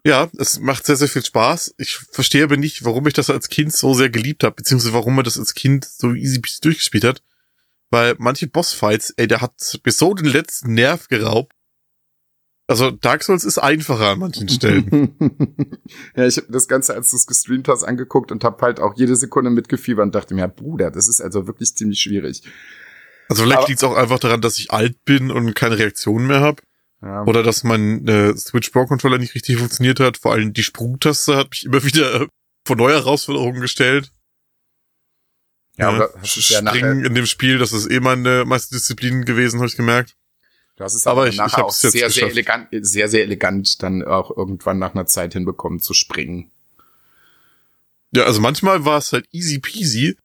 ja, es macht sehr, sehr viel Spaß. Ich verstehe aber nicht, warum ich das als Kind so sehr geliebt habe, beziehungsweise warum man das als Kind so easy durchgespielt hat. Weil manche Bossfights, ey, der hat bis so den letzten Nerv geraubt. Also Dark Souls ist einfacher an manchen Stellen. *laughs* ja, ich habe das Ganze, als du es gestreamt hast, angeguckt und habe halt auch jede Sekunde mitgefiebert und dachte mir, ja, Bruder, das ist also wirklich ziemlich schwierig. Also vielleicht liegt es auch einfach daran, dass ich alt bin und keine Reaktion mehr habe. Ja. Oder dass mein äh, Switch Pro Controller nicht richtig funktioniert hat. Vor allem die Sprungtaste hat mich immer *laughs* wieder äh, vor neue Herausforderungen gestellt. Ja, Ja, aber hast es ja Springen nachher, in dem Spiel, das ist eh meine meiste Disziplin gewesen, habe ich gemerkt. Du hast es aber aber ich- ich nachher auch hab's jetzt sehr, sehr geschafft. elegant, sehr, sehr elegant dann auch irgendwann nach einer Zeit hinbekommen zu springen. Ja, also manchmal war es halt easy peasy.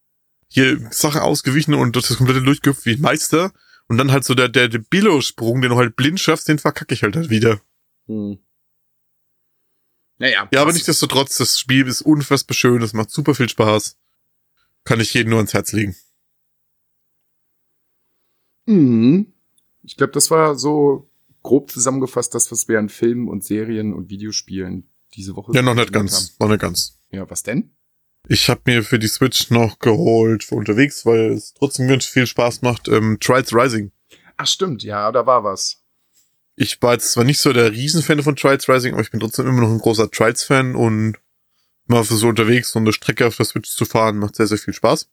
Hier Sachen ausgewichen und das komplette durchgehüpft wie ein Meister. Und dann halt so der, der, der Billo-Sprung, den du halt blind schaffst, den verkacke ich halt, halt wieder. Hm. Naja. Ja, aber das- nichtsdestotrotz, das Spiel ist unfassbar schön, es macht super viel Spaß. Kann ich jedem nur ans Herz legen. Mhm. Ich glaube, das war so grob zusammengefasst das, was wir an Filmen und Serien und Videospielen diese Woche Ja, noch nicht ganz, noch nicht ganz. haben. Ja, was denn? Ich habe mir für die Switch noch geholt für unterwegs, weil es trotzdem ganz viel Spaß macht, ähm, Trials Rising. Ach stimmt, ja, da war was. Ich war jetzt zwar nicht so der Riesenfan von Trials Rising, aber ich bin trotzdem immer noch ein großer Trials-Fan und mal für so unterwegs so eine Strecke auf der Switch zu fahren, macht sehr, sehr viel Spaß.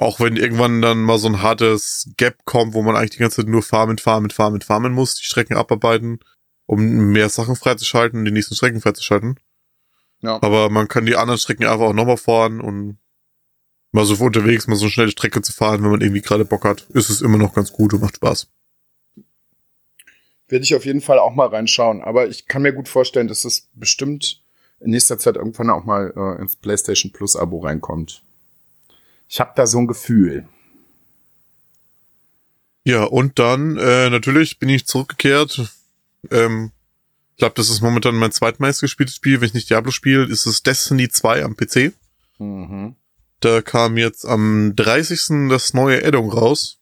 Auch wenn irgendwann dann mal so ein hartes Gap kommt, wo man eigentlich die ganze Zeit nur farmen, farmen, farmen, farmen muss, die Strecken abarbeiten, um mehr Sachen freizuschalten und die nächsten Strecken freizuschalten. Ja. Aber man kann die anderen Strecken einfach auch nochmal fahren und mal so unterwegs, mal so eine schnelle Strecke zu fahren, wenn man irgendwie gerade Bock hat, ist es immer noch ganz gut und macht Spaß. Werde ich auf jeden Fall auch mal reinschauen. Aber ich kann mir gut vorstellen, dass das bestimmt in nächster Zeit irgendwann auch mal äh, ins PlayStation Plus Abo reinkommt. Ich habe da so ein Gefühl. Ja, und dann äh, natürlich bin ich zurückgekehrt. Ähm, ich glaube, das ist momentan mein zweitmeist gespieltes Spiel. Wenn ich nicht Diablo spiele, ist es Destiny 2 am PC. Mhm. Da kam jetzt am 30. das neue Addon raus.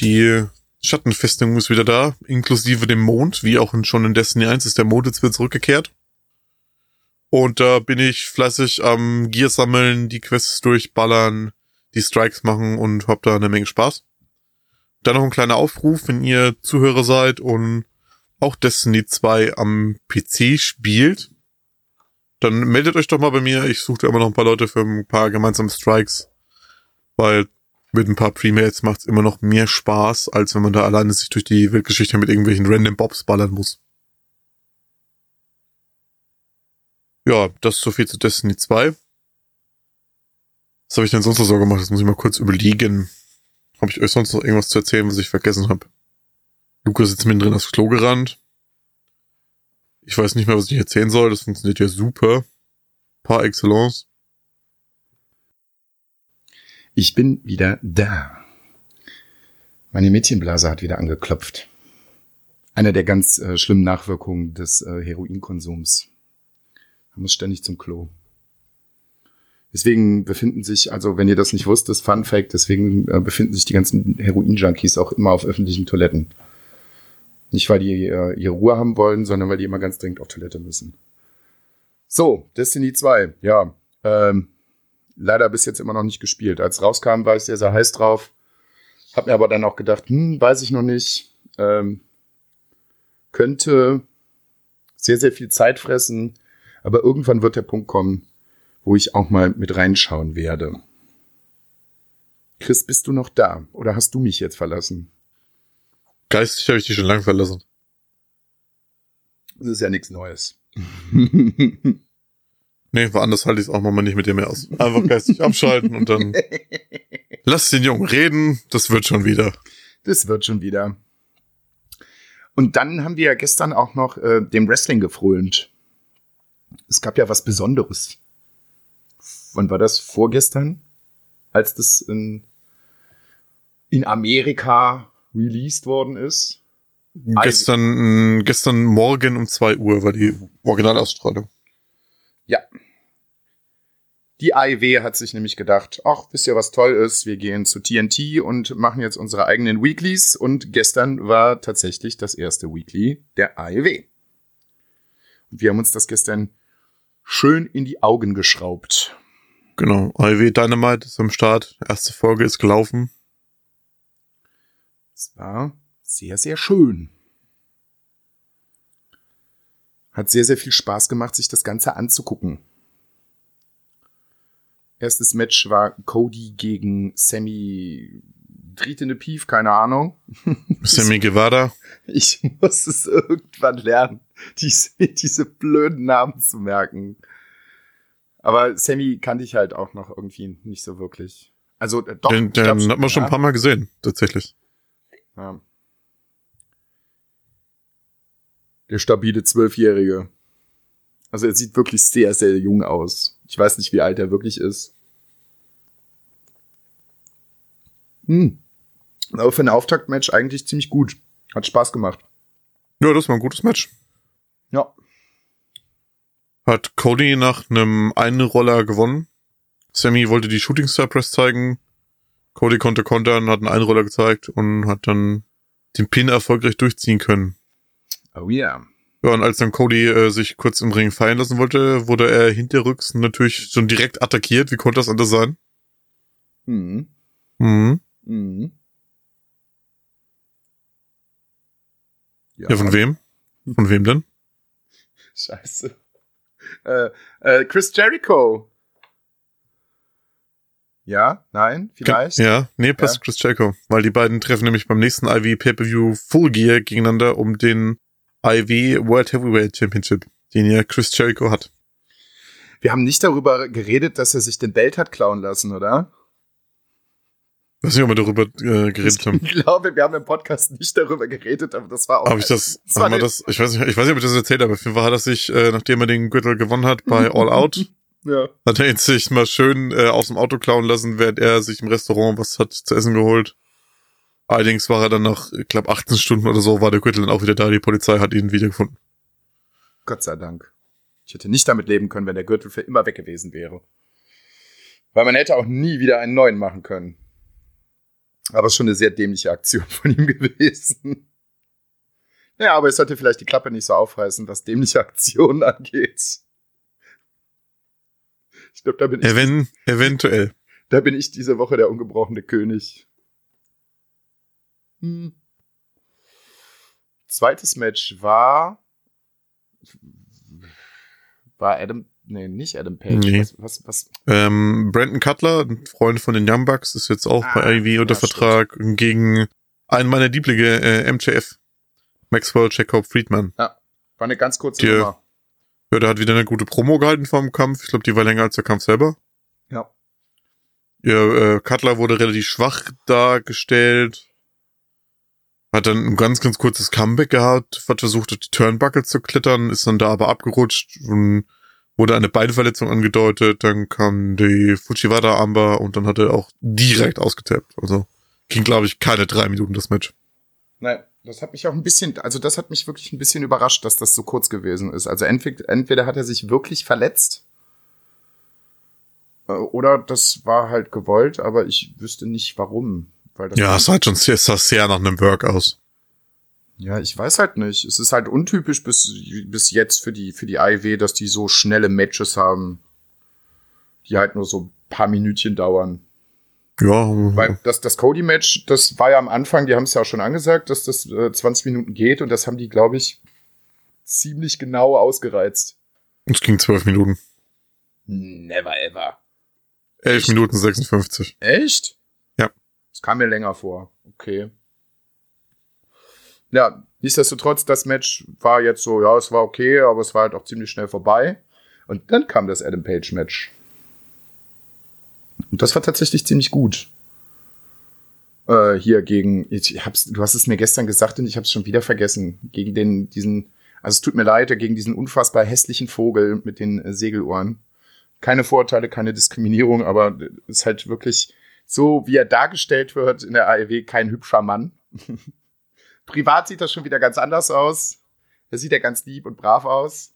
Die Schattenfestung ist wieder da, inklusive dem Mond, wie auch in, schon in Destiny 1 ist der Mond jetzt wieder zurückgekehrt. Und da bin ich fleißig am Gear sammeln, die Quests durchballern, die Strikes machen und hab da eine Menge Spaß. Dann noch ein kleiner Aufruf, wenn ihr Zuhörer seid und auch Destiny 2 am PC spielt, dann meldet euch doch mal bei mir. Ich suche da immer noch ein paar Leute für ein paar gemeinsame Strikes, weil mit ein paar Premates macht's immer noch mehr Spaß, als wenn man da alleine sich durch die Weltgeschichte mit irgendwelchen random Bobs ballern muss. Ja, das ist so viel zu Destiny 2. Was habe ich denn sonst noch so gemacht? Das muss ich mal kurz überlegen. Habe ich euch sonst noch irgendwas zu erzählen, was ich vergessen habe? Lukas sitzt mittendrin aufs Klo gerannt. Ich weiß nicht mehr, was ich erzählen soll. Das funktioniert ja super. Par excellence. Ich bin wieder da. Meine Mädchenblase hat wieder angeklopft. Eine der ganz äh, schlimmen Nachwirkungen des äh, Heroinkonsums. Man muss ständig zum Klo. Deswegen befinden sich, also wenn ihr das nicht wusstet, Fun Fact, deswegen äh, befinden sich die ganzen Heroin-Junkies auch immer auf öffentlichen Toiletten. Nicht, weil die äh, ihre Ruhe haben wollen, sondern weil die immer ganz dringend auf Toilette müssen. So, Destiny 2, ja. Ähm, leider bis jetzt immer noch nicht gespielt. Als rauskam, war ich sehr, sehr heiß drauf. Hab mir aber dann auch gedacht, hm, weiß ich noch nicht. Ähm, könnte sehr, sehr viel Zeit fressen. Aber irgendwann wird der Punkt kommen, wo ich auch mal mit reinschauen werde. Chris, bist du noch da? Oder hast du mich jetzt verlassen? Geistig habe ich die schon lange verlassen. Das ist ja nichts Neues. *laughs* *laughs* Nee, woanders halte ich es auch mal nicht mit dir mehr aus. Einfach geistig abschalten und dann *laughs* lass den Jungen reden. Das wird schon wieder. Das wird schon wieder. Und dann haben wir ja gestern auch noch äh, dem Wrestling gefrönt. Es gab ja was Besonderes. Wann war das? Vorgestern? Als das in, in Amerika released worden ist? Gestern, gestern Morgen um zwei Uhr war die Originalausstrahlung. Ja. Die AEW hat sich nämlich gedacht, ach, wisst ihr, was toll ist? Wir gehen zu TNT und machen jetzt unsere eigenen Weeklies. Und gestern war tatsächlich das erste Weekly der AEW. Und wir haben uns das gestern schön in die Augen geschraubt. Genau. AEW Dynamite ist am Start. Erste Folge ist gelaufen. Es war sehr, sehr schön. Hat sehr, sehr viel Spaß gemacht, sich das Ganze anzugucken. Erstes Match war Cody gegen Sammy Dritene Pief, keine Ahnung. *laughs* Sammy Guevara. Ich muss es irgendwann lernen, diese, diese blöden Namen zu merken. Aber Sammy kannte ich halt auch noch irgendwie nicht so wirklich. Also äh, doch. Den, den hat man schon ein paar Mal gesehen, tatsächlich. Ja. Der stabile Zwölfjährige. Also er sieht wirklich sehr, sehr jung aus. Ich weiß nicht, wie alt er wirklich ist. Hm. Aber für ein Auftaktmatch eigentlich ziemlich gut. Hat Spaß gemacht. Ja, das war ein gutes Match. Ja. Hat Cody nach einem Einroller gewonnen. Sammy wollte die Shooting Star Press zeigen. Cody konnte kontern, hat einen Einroller gezeigt und hat dann den Pin erfolgreich durchziehen können. Oh yeah. Ja, und als dann Cody äh, sich kurz im Ring fallen lassen wollte, wurde er hinterrücks natürlich schon direkt attackiert. Wie konnte das anders sein? Mhm. Mhm. Mhm. Ja, von wem? Von wem denn? Scheiße. Äh, äh, Chris Jericho. Ja, nein, vielleicht. Ja, nee, passt Ja. Chris Jericho. Weil die beiden treffen nämlich beim nächsten IV Pay-Per-View Full Gear gegeneinander um den IV World Heavyweight Championship, den ja Chris Jericho hat. Wir haben nicht darüber geredet, dass er sich den Belt hat klauen lassen, oder? Weiß nicht, ob wir darüber äh, geredet haben. Ich *laughs* glaube, wir haben im Podcast nicht darüber geredet, aber das war auch. Habe ich das, *laughs* Das haben wir das, ich weiß nicht, ich weiß nicht, ob ich das erzählt habe. Auf jeden Fall hat er sich, äh, nachdem er den Gürtel gewonnen hat bei *laughs* All Out, Ja. hat er ihn sich mal schön äh, aus dem Auto klauen lassen, während er sich im Restaurant was hat zu essen geholt. Allerdings war er dann nach, ich glaube, 18 Stunden oder so, war der Gürtel dann auch wieder da. Die Polizei hat ihn wiedergefunden. Gott sei Dank. Ich hätte nicht damit leben können, wenn der Gürtel für immer weg gewesen wäre. Weil man hätte auch nie wieder einen neuen machen können. Aber es ist schon eine sehr dämliche Aktion von ihm *laughs* gewesen. Ja, aber es sollte vielleicht die Klappe nicht so aufreißen, was dämliche Aktionen angeht. Ich glaube, da bin ich, Even, eventuell. da bin ich diese Woche der ungebrochene König. Hm. Zweites Match war war Adam, nee, nicht Adam Page. Nee. Was, was, was, Ähm, Brandon Cutler, ein Freund von den Young Bucks, ist jetzt auch Ah, bei IV unter ja, Vertrag gegen einen meiner Lieblinge, äh, MJF. Maxwell Jacob Friedman. war eine ganz kurze Die- Nummer. Ja, der hat wieder eine gute Promo gehalten vor dem Kampf. Ich glaube, die war länger als der Kampf selber. Ja. Ja, äh, Cutler wurde relativ schwach dargestellt. Hat dann ein ganz, ganz kurzes Comeback gehabt, hat versucht, auf die Turnbuckle zu klettern, ist dann da aber abgerutscht und wurde eine Beinverletzung angedeutet. Dann kam die Fujiwara-Amber und dann hat er auch direkt ausgetappt. Also ging, glaube ich, keine drei Minuten das Match. Nein, das hat mich auch ein bisschen, also das hat mich wirklich ein bisschen überrascht, dass das so kurz gewesen ist. Also entweder, entweder hat er sich wirklich verletzt äh, oder das war halt gewollt, aber ich wüsste nicht warum. Weil das Ja, es sah halt schon sehr, sah sehr nach einem Work aus. Ja, ich weiß halt nicht. Es ist halt untypisch bis, bis jetzt für die, für die IW, dass die so schnelle Matches haben, die halt nur so ein paar Minütchen dauern. Ja, Weil das, das Cody-Match, das war ja am Anfang, die haben es ja auch schon angesagt, dass das äh, 20 Minuten geht und das haben die, glaube ich, ziemlich genau ausgereizt. es ging zwölf Minuten. Never ever. Elf Echt? Minuten 56. Echt? Ja. Das kam mir länger vor. Okay. Ja, nichtsdestotrotz, das Match war jetzt so, ja, es war okay, aber es war halt auch ziemlich schnell vorbei. Und dann kam das Adam Page Match. Und das war tatsächlich ziemlich gut. Äh, hier gegen, ich hab's, du hast es mir gestern gesagt und ich hab's schon wieder vergessen. Gegen den, diesen, also es tut mir leid, gegen diesen unfassbar hässlichen Vogel mit den äh, Segelohren. Keine Vorurteile, keine Diskriminierung, aber ist halt wirklich so, wie er dargestellt wird in der AEW, kein hübscher Mann. *laughs* Privat sieht das schon wieder ganz anders aus. Da sieht er ganz lieb und brav aus.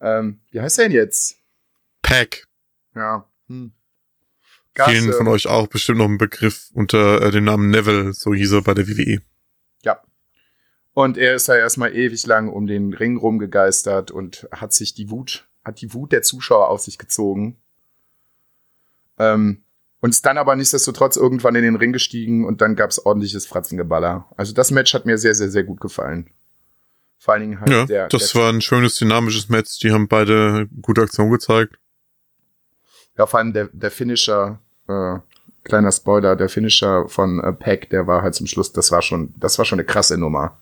Ähm, wie heißt er denn jetzt? Pack. Ja. Hm. Vielen Gasse. von euch auch bestimmt noch ein Begriff unter äh, dem Namen Neville, so hieß er bei der. WWE. Ja. Und er ist da erstmal ewig lang um den Ring rumgegeistert und hat sich die Wut, hat die Wut der Zuschauer auf sich gezogen. Ähm, und ist dann aber nichtsdestotrotz irgendwann in den Ring gestiegen und dann gab's ordentliches Fratzengeballer. Also das Match hat mir sehr, sehr, sehr gut gefallen. Vor allen Dingen halt Ja, der, das der war ein schönes, dynamisches Match. Die haben beide gute Aktion gezeigt. Ja, vor allem der, der Finisher, äh, kleiner Spoiler, der Finisher von äh, Pack, der war halt zum Schluss, das war schon, das war schon eine krasse Nummer.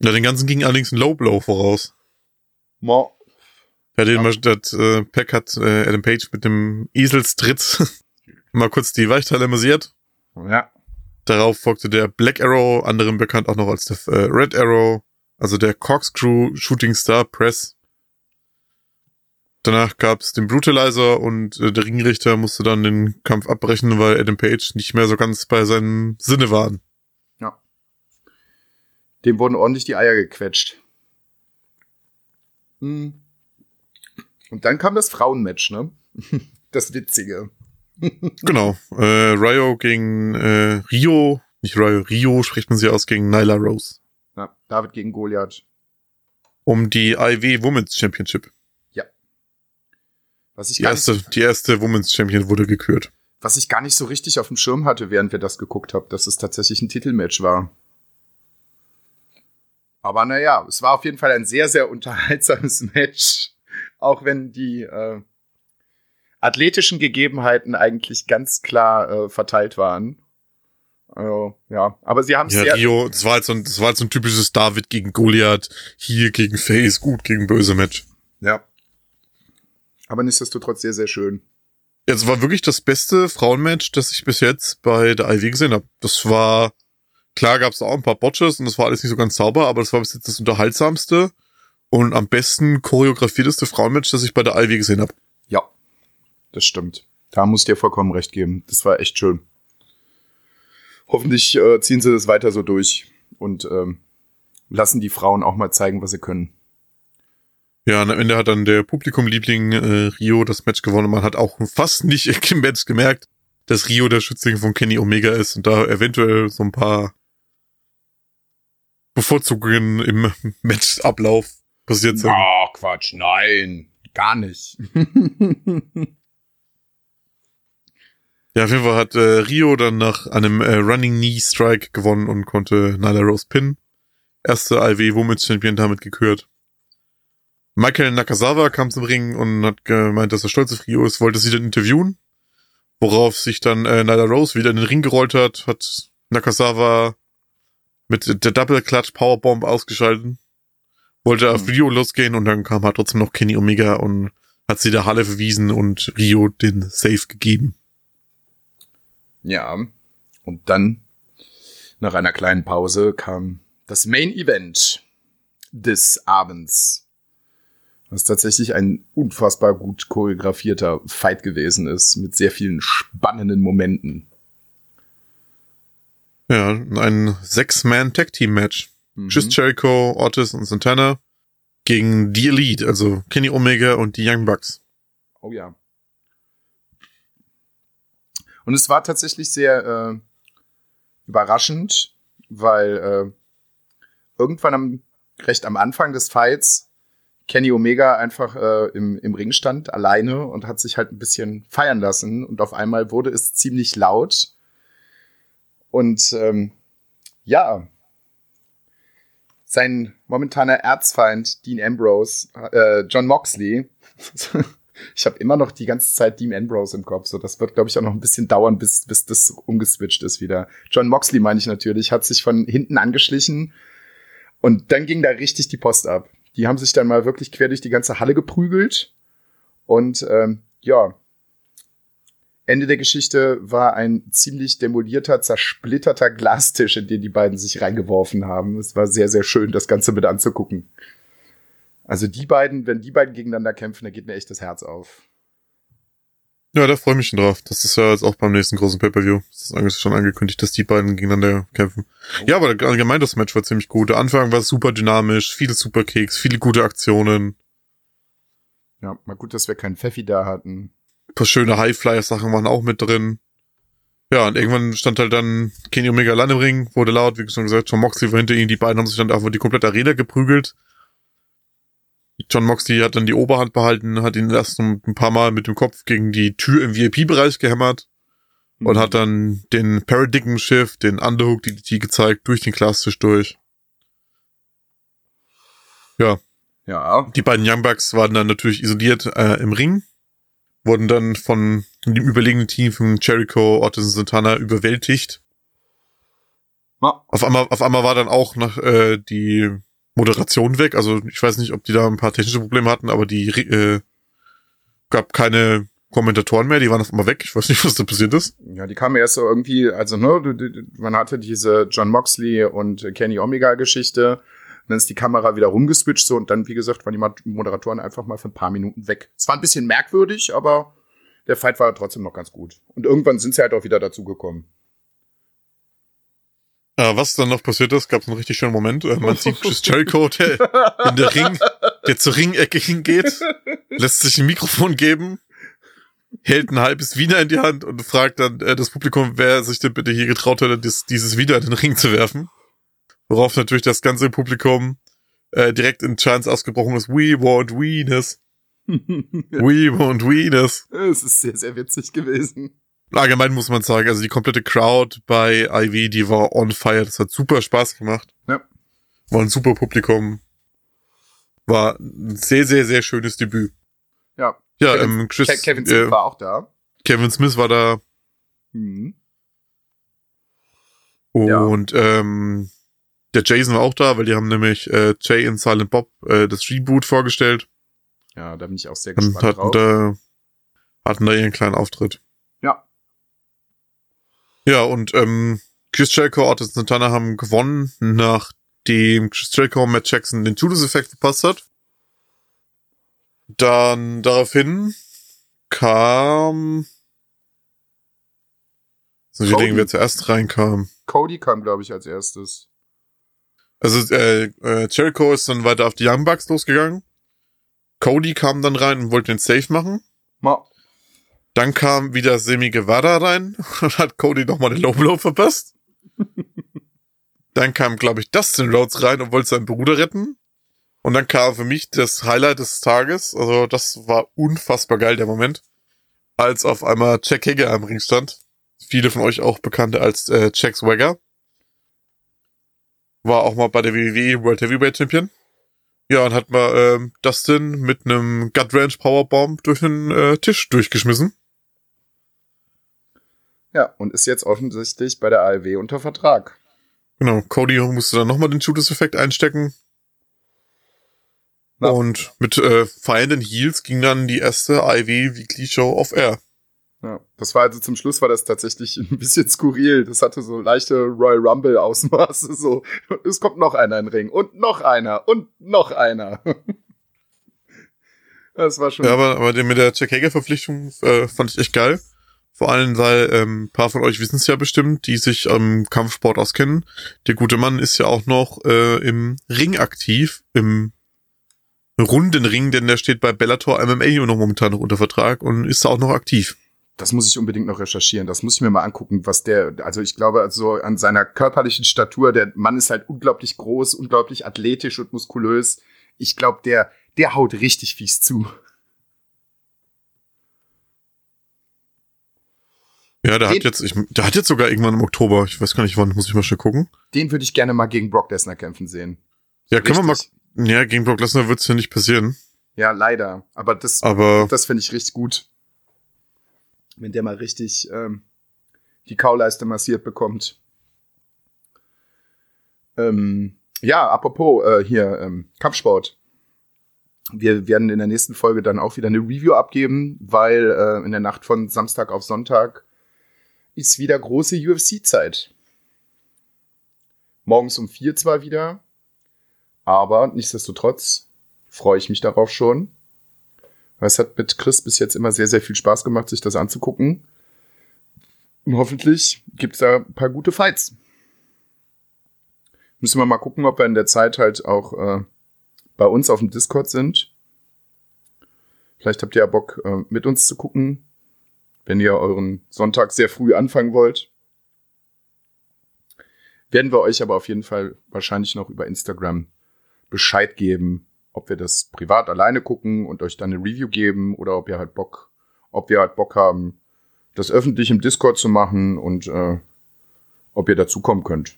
Ja, den ganzen ging allerdings ein Low Blow voraus. Mo Ja, den. Das, äh, Pack hat äh, Adam Page mit dem Eselstritt *laughs* mal kurz die Weichteile massiert. Ja. Darauf folgte der Black Arrow, anderem bekannt auch noch als der äh, Red Arrow, also der Corkscrew Shooting Star Press. Danach gab's den Brutalizer und äh, der Ringrichter musste dann den Kampf abbrechen, weil Adam Page nicht mehr so ganz bei seinem Sinne war. Ja. Dem wurden ordentlich die Eier gequetscht. Hm. Und dann kam das Frauenmatch, ne? *laughs* Das Witzige. genau. Äh, Rio gegen äh, Rio, nicht Rio, Rio spricht man sie aus gegen Nyla Rose. Ja, David gegen Goliath. Um die IW Women's Championship. Ja. Was ich die, erste, die erste Women's Champion wurde gekürt. Was ich gar nicht so richtig auf dem Schirm hatte, während wir das geguckt haben, dass es tatsächlich ein Titelmatch war. Aber naja, es war auf jeden Fall ein sehr, sehr unterhaltsames *laughs* Match. Auch wenn die äh, athletischen Gegebenheiten eigentlich ganz klar äh, verteilt waren. Also, ja, aber sie haben es ja, Rio, das war halt so ein, das war halt so ein typisches David gegen Goliath, hier gegen Face, gut gegen böse Match. Ja. Aber nichtsdestotrotz sehr, sehr schön. Ja, es war wirklich das beste Frauenmatch, das ich bis jetzt bei der IW gesehen habe. Das war, klar gab es auch ein paar Botches und das war alles nicht so ganz sauber, aber das war bis jetzt das unterhaltsamste und am besten choreografierteste Frauenmatch, das ich bei der IW gesehen habe. Ja, das stimmt. Da muss ich dir vollkommen recht geben. Das war echt schön. Hoffentlich äh, ziehen sie das weiter so durch und ähm, lassen die Frauen auch mal zeigen, was sie können. Ja, und am Ende hat dann der Publikumliebling äh, Rio das Match gewonnen. Man hat auch fast nicht *laughs* im Match gemerkt, dass Rio der Schützling von Kenny Omega ist und da eventuell so ein paar Bevorzugungen im *laughs* Matchablauf passiert sind. Ah, oh, Quatsch, nein, gar nicht. *laughs* Ja, auf jeden Fall hat äh, Rio dann nach einem äh, Running Knee Strike gewonnen und konnte Nyla Rose pinnen. Erste IW Women's Champion damit gekürt. Michael Nakazawa kam zum Ring und hat gemeint, dass er stolz auf Rio ist, wollte sie dann interviewen. Worauf sich dann äh, Nyla Rose wieder in den Ring gerollt hat, hat Nakazawa mit der Double Clutch Powerbomb ausgeschalten. Wollte auf hm. Rio losgehen und dann kam halt trotzdem noch Kenny Omega und hat sie der Halle verwiesen und Rio den Safe gegeben. Ja, und dann, nach einer kleinen Pause, kam das Main Event des Abends. Was tatsächlich ein unfassbar gut choreografierter Fight gewesen ist, mit sehr vielen spannenden Momenten. Ja, ein Six-Man-Tag-Team-Match. Mhm. Chris Jericho, Otis und Santana gegen die Elite, also Kenny Omega und die Young Bucks. Oh ja. Und es war tatsächlich sehr äh, überraschend, weil äh, irgendwann am, recht am Anfang des Fights Kenny Omega einfach äh, im, im Ring stand, alleine und hat sich halt ein bisschen feiern lassen. Und auf einmal wurde es ziemlich laut. Und ähm, ja, sein momentaner Erzfeind Dean Ambrose, äh, John Moxley, *laughs* ich habe immer noch die ganze Zeit Dean Ambrose im Kopf. So, das wird, glaube ich, auch noch ein bisschen dauern, bis, bis das umgeswitcht ist wieder. John Moxley, meine ich natürlich, hat sich von hinten angeschlichen und dann ging da richtig die Post ab. Die haben sich dann mal wirklich quer durch die ganze Halle geprügelt und ähm, ja, Ende der Geschichte war ein ziemlich demolierter, zersplitterter Glastisch, in den die beiden sich reingeworfen haben. Es war sehr, sehr schön, das Ganze mit anzugucken. Also die beiden, wenn die beiden gegeneinander kämpfen, da geht mir echt das Herz auf. Ja, da freue ich mich schon drauf. Das ist ja jetzt auch beim nächsten großen Pay-Per-View. Das ist schon angekündigt, dass die beiden gegeneinander kämpfen. Oh. Ja, aber allgemein das Match war ziemlich gut. Der Anfang war super dynamisch, viele Superkicks, viele gute Aktionen. Ja, mal gut, dass wir keinen Pfeffi da hatten. Ein paar schöne High-Flyer-Sachen waren auch mit drin. Ja, und irgendwann stand halt dann Kenny Omega allein im Ring, wurde laut, wie schon gesagt, John Moxley war hinter ihm, die beiden haben sich dann einfach die komplette Arena geprügelt. John Moxley hat dann die Oberhand behalten, hat ihn erst ein paar Mal mit dem Kopf gegen die Tür im VIP-Bereich gehämmert mhm. und hat dann den Paradigm Shift, den Underhook DDT gezeigt, durch den Glastisch durch. Ja. Ja. Die beiden Young Bucks waren dann natürlich isoliert äh, im Ring. Wurden dann von dem überlegenen Team von Jericho, Ortiz und Santana überwältigt. Ja. Auf einmal, auf einmal war dann auch noch äh, die Moderation weg. Also ich weiß nicht, ob die da ein paar technische Probleme hatten, aber die äh, gab keine Kommentatoren mehr, die waren auf einmal weg. Ich weiß nicht, *laughs* was da passiert ist. Ja, die kamen erst so irgendwie, also ne, man hatte diese John Moxley und Kenny Omega Geschichte. Dann ist die Kamera wieder rumgeswitcht so und dann, wie gesagt, waren die Mod- Moderatoren einfach mal für ein paar Minuten weg. Es war ein bisschen merkwürdig, aber der Fight war trotzdem noch ganz gut. Und irgendwann sind sie halt auch wieder dazugekommen. Äh, was dann noch passiert ist, gab es einen richtig schönen Moment. Äh, man sieht Chris Jericho, der in der Ring, der zur Ringecke hingeht, lässt sich ein Mikrofon geben, hält ein halbes Wiener in die Hand und fragt dann äh, das Publikum, wer sich denn bitte hier getraut hätte, dies, dieses Wiener in den Ring zu werfen. Worauf natürlich das ganze Publikum äh, direkt in Chance ausgebrochen ist, We want Wieners. *laughs* We want Wieners. Es ist sehr, sehr witzig gewesen. Allgemein muss man sagen, also die komplette Crowd bei Ivy, die war on fire. Das hat super Spaß gemacht. Ja. War ein super Publikum. War ein sehr, sehr, sehr schönes Debüt. Ja. Ja, Kevin, ähm, Chris, Ke- Kevin Smith äh, war auch da. Kevin Smith war da Mhm. Ja. und ähm, der Jason war auch da, weil die haben nämlich äh, Jay und Silent Bob äh, das Reboot vorgestellt Ja, da bin ich auch sehr und gespannt hatten drauf. da, hatten da ihren kleinen Auftritt. Ja. Ja, und ähm, Chris Jericho, Ortiz und Santana haben gewonnen, nachdem Chris Jericho Matt Jackson den Judas-Effekt verpasst hat. Dann daraufhin kam... So, ich Cody. denke, wer zuerst reinkam. Cody kam, glaube ich, als erstes. Also äh, äh, Jericho ist dann weiter auf die Young Bucks losgegangen. Cody kam dann rein und wollte den Safe machen. Ma Dann kam wieder Semi Guevara rein *laughs* und hat Cody nochmal den Low Blow verpasst. *laughs* dann kam, glaube ich, Dustin Rhodes rein und wollte seinen Bruder retten. Und dann kam für mich das Highlight des Tages. Also das war unfassbar geil, der Moment. Als auf einmal Jack Hager am Ring stand. Viele von euch auch bekannte als äh, Jack Swagger. War auch mal bei der WWE World Heavyweight Champion. Ja, und hat mal ähm, Dustin mit einem Gut Range Powerbomb durch den äh, Tisch durchgeschmissen. ja, und ist jetzt offensichtlich bei der ALW unter Vertrag. Genau, Cody musste dann nochmal den Judas-Effekt einstecken. Na. Und mit äh, feiernden Heels ging dann die erste IV Weekly Show auf Air. Ja, das war also zum Schluss war das tatsächlich *laughs* ein bisschen skurril. Das hatte so leichte Royal Rumble Ausmaße. So, es kommt noch einer in den Ring und noch einer und noch einer. *laughs* Das war schon. Ja, aber, aber den mit der Jack Hager-Verpflichtung äh, fand ich echt geil. Vor allem, weil ähm, ein paar von euch wissen es ja bestimmt, die sich am Kampfsport auskennen. Der gute Mann ist ja auch noch äh, im Ring aktiv, im runden Ring, denn der steht bei Bellator MMA noch momentan noch unter Vertrag und ist da auch noch aktiv. Das muss ich unbedingt noch recherchieren. Das muss ich mir mal angucken, was der, also ich glaube, also an seiner körperlichen Statur, der Mann ist halt unglaublich groß, unglaublich athletisch und muskulös. Ich glaube, der, der haut richtig fies zu. Ja, der Den- hat jetzt, ich, der hat jetzt sogar irgendwann im Oktober, ich weiß gar nicht wann, muss ich mal schnell gucken. Den würde ich gerne mal gegen Brock Lesnar kämpfen sehen. Ja, können wir mal, Richtig. ja, gegen Brock Lesnar wird's ja nicht passieren, Ja, leider. Aber das, aber das finde ich richtig gut. Wenn der mal richtig ähm, die Kauleiste massiert bekommt. Ähm, ja, apropos äh, hier ähm, Kampfsport. Wir werden in der nächsten Folge dann auch wieder eine Review abgeben, weil äh, in der Nacht von Samstag auf Sonntag ist wieder große UFC-Zeit. Morgens um vier zwar wieder, aber nichtsdestotrotz freue ich mich darauf schon. Es hat mit Chris bis jetzt immer sehr, sehr viel Spaß gemacht, sich das anzugucken. Und hoffentlich gibt es da ein paar gute Fights. Müssen wir mal gucken, ob wir in der Zeit halt auch äh, bei uns auf dem Discord sind. Vielleicht habt ihr ja Bock, äh, mit uns zu gucken, wenn ihr euren Sonntag sehr früh anfangen wollt. Werden wir euch aber auf jeden Fall wahrscheinlich noch über Instagram Bescheid geben, ob wir das privat alleine gucken und euch dann eine Review geben oder ob ihr halt Bock, ob wir halt Bock haben, das öffentlich im Discord zu machen und äh, ob ihr dazukommen könnt.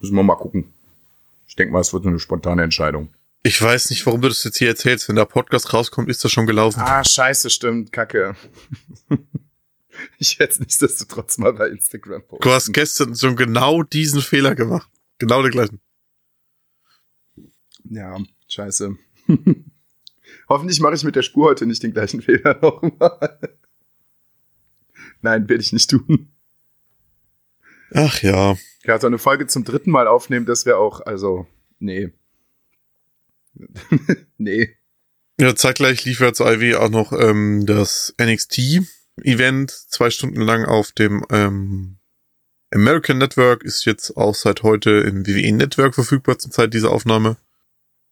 Müssen wir mal gucken. Ich denke mal, es wird eine spontane Entscheidung. Ich weiß nicht, warum du das jetzt hier erzählst. Wenn der Podcast rauskommt, ist das schon gelaufen. Ah, scheiße, stimmt, kacke. *laughs* ich werde nichtsdestotrotz mal bei Instagram posten. Du hast gestern schon genau diesen Fehler gemacht. Genau den gleichen. Ja, scheiße. *laughs* Hoffentlich mache ich mit der Spur heute nicht den gleichen Fehler *laughs* nochmal. Nein, werde ich nicht tun. Ach ja. Ja, so eine Folge zum dritten Mal aufnehmen, das wäre auch, also, nee. *laughs* nee. Ja, zeitgleich lief ja zu IW auch noch ähm, das NXT-Event, zwei Stunden lang auf dem ähm, American Network, ist jetzt auch seit heute im WWE Network verfügbar zur Zeit dieser Aufnahme.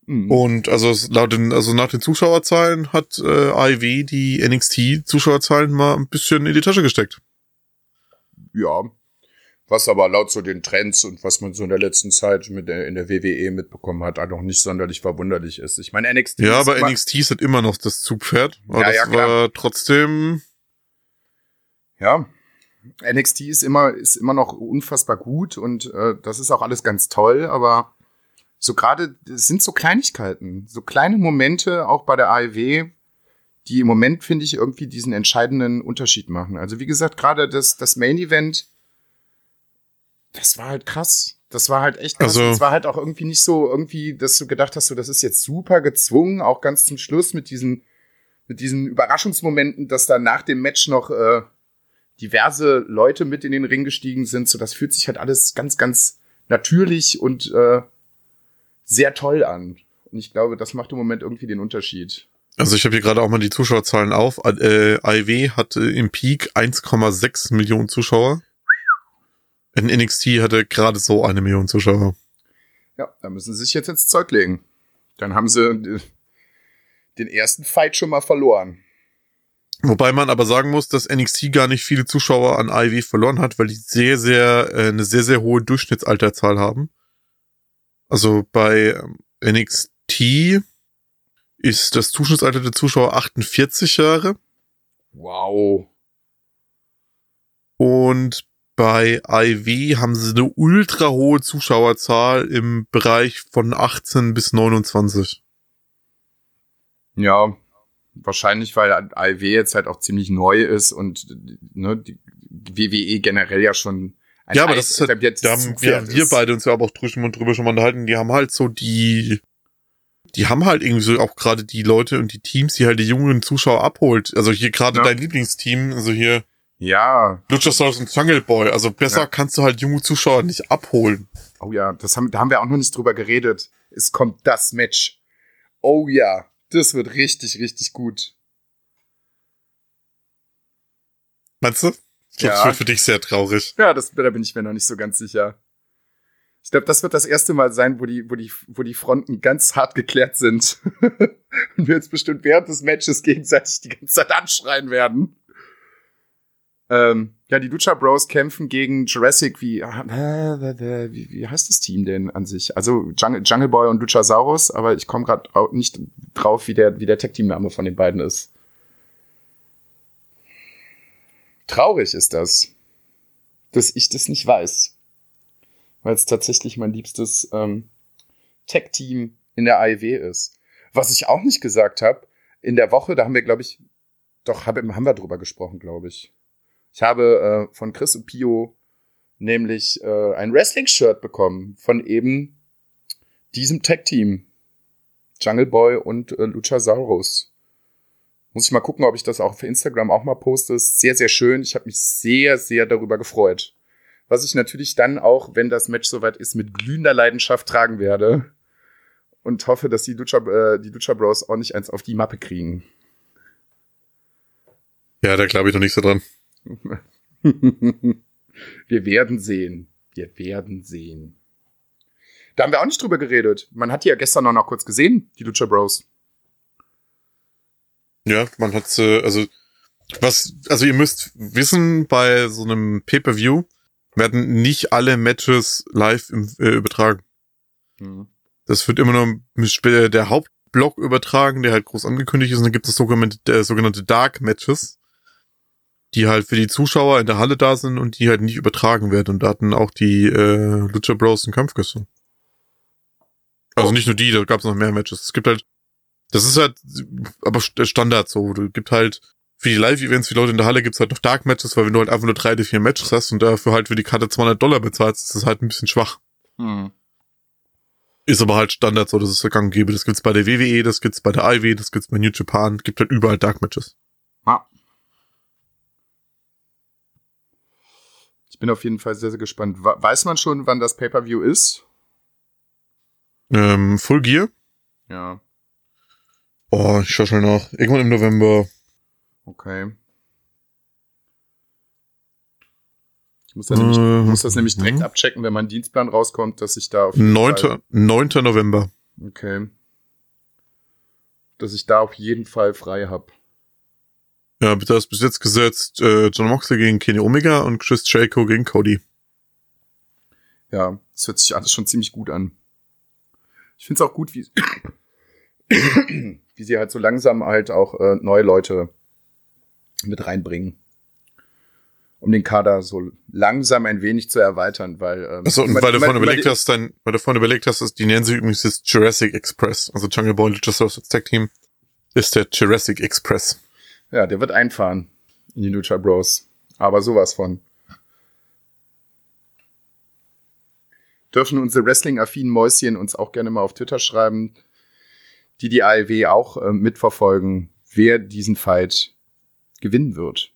Mhm. Und also laut den, also nach den Zuschauerzahlen hat äh, AEW die NXT-Zuschauerzahlen mal ein bisschen in die Tasche gesteckt. Ja. Was aber laut so den Trends und was man so in der letzten Zeit mit der, in der WWE mitbekommen hat, auch noch nicht sonderlich verwunderlich ist. Ich meine, NXT Ja, ist aber NXT ist halt immer noch das Zugpferd. Aber Ja, das ja, klar. war trotzdem. Ja. NXT ist immer, ist immer noch unfassbar gut und äh, das ist auch alles ganz toll, aber so gerade, es sind so Kleinigkeiten, so kleine Momente auch bei der AEW, die im Moment, finde ich, irgendwie diesen entscheidenden Unterschied machen. Also wie gesagt, gerade das, das Main Event, das war halt krass. Das war halt echt krass. Also- Es war halt auch irgendwie nicht so irgendwie, dass du gedacht hast, so, das ist jetzt super gezwungen, auch ganz zum Schluss mit diesen, mit diesen Überraschungsmomenten, dass da nach dem Match noch äh, diverse Leute mit in den Ring gestiegen sind. So, das fühlt sich halt alles ganz, ganz natürlich und äh, sehr toll an. Und ich glaube, das macht im Moment irgendwie den Unterschied. Also ich habe hier gerade auch mal die Zuschauerzahlen auf. Äh, AEW hatte im Peak 1,6 Millionen Zuschauer. In NXT hatte gerade so eine Million Zuschauer. Ja, da müssen sie sich jetzt ins Zeug legen. Dann haben sie äh, den ersten Fight schon mal verloren. Wobei man aber sagen muss, dass NXT gar nicht viele Zuschauer an AEW verloren hat, weil die sehr, sehr, äh, eine sehr, sehr hohe Durchschnittsalterzahl haben. Also bei ähm, NXT ist das Durchschnittsalter der Zuschauer 48 Jahre Wow. und bei AEW haben sie eine ultra hohe Zuschauerzahl im Bereich von 18 bis 29. Ja, wahrscheinlich, weil AEW jetzt halt auch ziemlich neu ist und ne, die WWE generell ja schon ein Ja, aber das ist halt, etabliertes da haben wir, wir beide uns ja aber auch drüber, drüber schon mal unterhalten, die haben halt so die, die haben halt irgendwie so auch gerade die Leute und die Teams, die halt die jungen Zuschauer abholt. Also hier gerade Ja. dein Lieblingsteam, also hier Ja, Luchasaurus und Jungle Boy. Also besser Ja. kannst du halt junge Zuschauer nicht abholen. oh ja, das haben, da haben wir auch noch nicht drüber geredet. Es kommt das Match. Oh ja, das wird richtig, richtig gut. Meinst du? Ich glaube, Ja. das wird für dich sehr traurig. Ja, das, da bin ich mir noch nicht so ganz sicher. Ich glaube, das wird das erste Mal sein, wo die, wo die, wo die Fronten ganz hart geklärt sind. *laughs* Und wir jetzt bestimmt während des Matches gegenseitig die ganze Zeit anschreien werden. Ähm, ja, die Lucha Bros kämpfen gegen Jurassic, wie, ah, wie, wie heißt das Team denn an sich? Also Jungle, Jungle Boy und Luchasaurus, aber ich komme gerade nicht drauf, wie der, wie der Tag-Team-Name von den beiden ist. Traurig ist das, dass ich das nicht weiß. Weil es tatsächlich mein liebstes ähm, Tech-Team in der AEW ist. Was ich auch nicht gesagt habe, in der Woche, da haben wir, glaube ich, doch, hab, haben wir drüber gesprochen, glaube ich. Ich habe äh, von Chris und Pio nämlich äh, ein Wrestling-Shirt bekommen von eben diesem Tech-Team. Jungle Boy und äh, Luchasaurus. Muss ich mal gucken, ob ich das auch für Instagram auch mal poste. Ist sehr, sehr schön. Ich habe mich sehr, sehr darüber gefreut. Was ich natürlich dann auch, wenn das Match soweit ist, mit glühender Leidenschaft tragen werde. Und hoffe, dass die Lucha, äh, die Lucha Bros auch nicht eins auf die Mappe kriegen. Ja, da glaube ich noch nicht so dran. *laughs* wir werden sehen. Wir werden sehen. Da haben wir auch nicht drüber geredet. Man hat die ja gestern noch, noch kurz gesehen, die Lucha Bros. Ja, man hat äh, also was, also ihr müsst wissen, bei so einem Pay-per-View werden nicht alle Matches live im, äh, übertragen. Mhm. Das wird immer nur äh, der Hauptblock übertragen, der halt groß angekündigt ist. Und dann gibt es sogenannte, äh, sogenannte Dark Matches, die halt für die Zuschauer in der Halle da sind und die halt nicht übertragen werden. Und da hatten auch die äh, Lucha Bros einen Kampf gestern. Also nicht nur die, da gab es noch mehr Matches. Es gibt halt, das ist halt aber der Standard so. Du gibt halt für die Live-Events, wie Leute in der Halle, gibt's halt noch Dark-Matches, weil wenn du halt einfach nur drei, vier Matches hast und dafür halt für die Karte 200 Dollar bezahlst, ist das halt ein bisschen schwach. Hm. Ist aber halt Standard so, das ist der gang und gäbe. Das gibt's bei der WWE, das gibt's bei der IW, das gibt's bei New Japan, gibt halt überall Dark-Matches. Ja. Ich bin auf jeden Fall sehr, sehr gespannt. We- Weiß man schon, wann das Pay-Per-View ist? Ähm, Full Gear? Ja, Oh, ich schau schnell nach. Irgendwann im November. okay. Ich muss, da nämlich, Äh, muss das nämlich direkt mhm. abchecken, wenn mein Dienstplan rauskommt, dass ich da auf jeden 9. Fall, 9. November. okay, dass ich da auf jeden Fall frei hab. Ja, bitte hast bis jetzt gesetzt, äh, John Moxley gegen Kenny Omega und Chris Jericho gegen Cody. Ja, das hört sich alles schon ziemlich gut an. Ich finde es auch gut, wie, wie sie halt so langsam halt auch äh, neue Leute mit reinbringen. Um den Kader so langsam ein wenig zu erweitern, weil ähm, Achso, und weil du vorhin überlegt hast, dein, weil du vorhin überlegt hast, dass die nennen sich übrigens das Jurassic Express. Also Jungle Boy als Tag Team ist der Jurassic Express. Ja, der wird einfahren in die Lucha Bros. Aber sowas von. Dürfen unsere Wrestling-affinen Mäuschen uns auch gerne mal auf Twitter schreiben, die die AEW auch äh, mitverfolgen, wer diesen Fight gewinnen wird.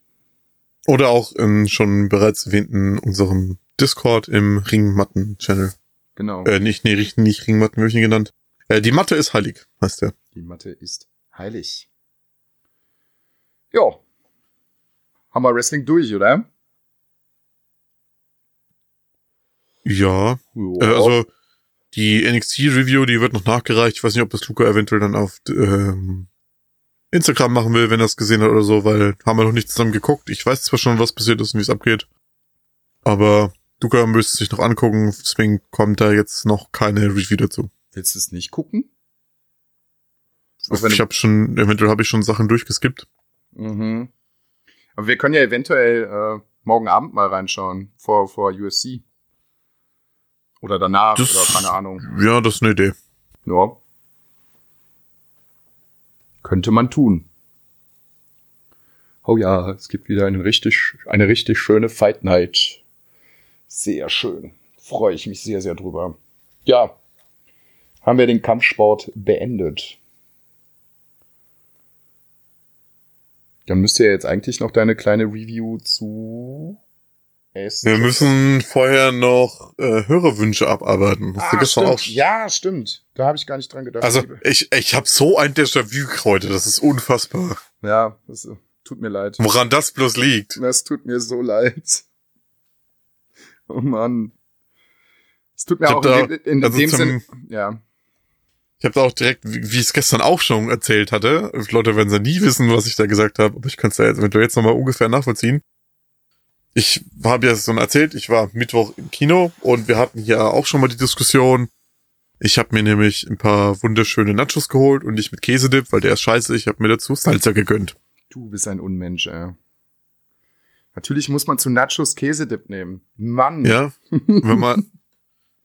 Oder auch im schon bereits erwähnten unserem Discord im Ringmatten-Channel. Genau. Äh, nicht, nee, nicht, nicht Ringmatten, wie hab ich ihn genannt. Äh, die Matte ist heilig, heißt der. Die Matte ist heilig. Ja. Haben wir Wrestling durch, oder? Ja. Äh, also die NXT-Review, die wird noch nachgereicht. Ich weiß nicht, ob das Luca eventuell dann auf ähm, Instagram machen will, wenn er es gesehen hat oder so, weil haben wir noch nicht zusammen geguckt. Ich weiß zwar schon, was passiert ist und wie es abgeht. Aber Luca müsste sich noch angucken, deswegen kommt da jetzt noch keine Review dazu. Willst du es nicht gucken? Ich habe schon, eventuell habe ich schon Sachen durchgeskippt. Mhm. Aber wir können ja eventuell äh, morgen Abend mal reinschauen vor, vor USC. Oder danach, Das- oder keine Ahnung. Ja, das ist eine Idee. Ja. Könnte man tun. Oh ja, es gibt wieder eine richtig, eine richtig schöne Fight Night. Sehr schön. Freue ich mich sehr, sehr drüber. Ja. Haben wir den Kampfsport beendet. Dann müsste ja jetzt eigentlich noch deine kleine Review zu. Wir müssen vorher noch äh, Hörerwünsche abarbeiten. Hast du Ah, gestern stimmt. auch Ja, stimmt. Da habe ich gar nicht dran gedacht. Also Liebe- ich, ich habe so ein Déjà-vu heute, das ist unfassbar. ja, das äh, tut mir leid. Woran das bloß liegt. Das tut mir so leid. Oh Mann. Es tut mir Ich auch in, da- in, in also dem Sinne. Ja. Ich habe da auch direkt, wie ich es gestern auch schon erzählt hatte, Leute werden ja nie wissen, was ich da gesagt habe, aber ich kann es da jetzt eventuell jetzt nochmal ungefähr nachvollziehen. Ich habe ja schon erzählt, ich war Mittwoch im Kino und wir hatten hier auch schon mal die Diskussion. Ich habe mir nämlich ein paar wunderschöne Nachos geholt und nicht mit Käsedip, weil der ist scheiße. Ich habe mir dazu Salsa gegönnt. Du bist ein Unmensch, ey. Natürlich muss man zu Nachos Käsedip nehmen. Mann. Ja, wenn man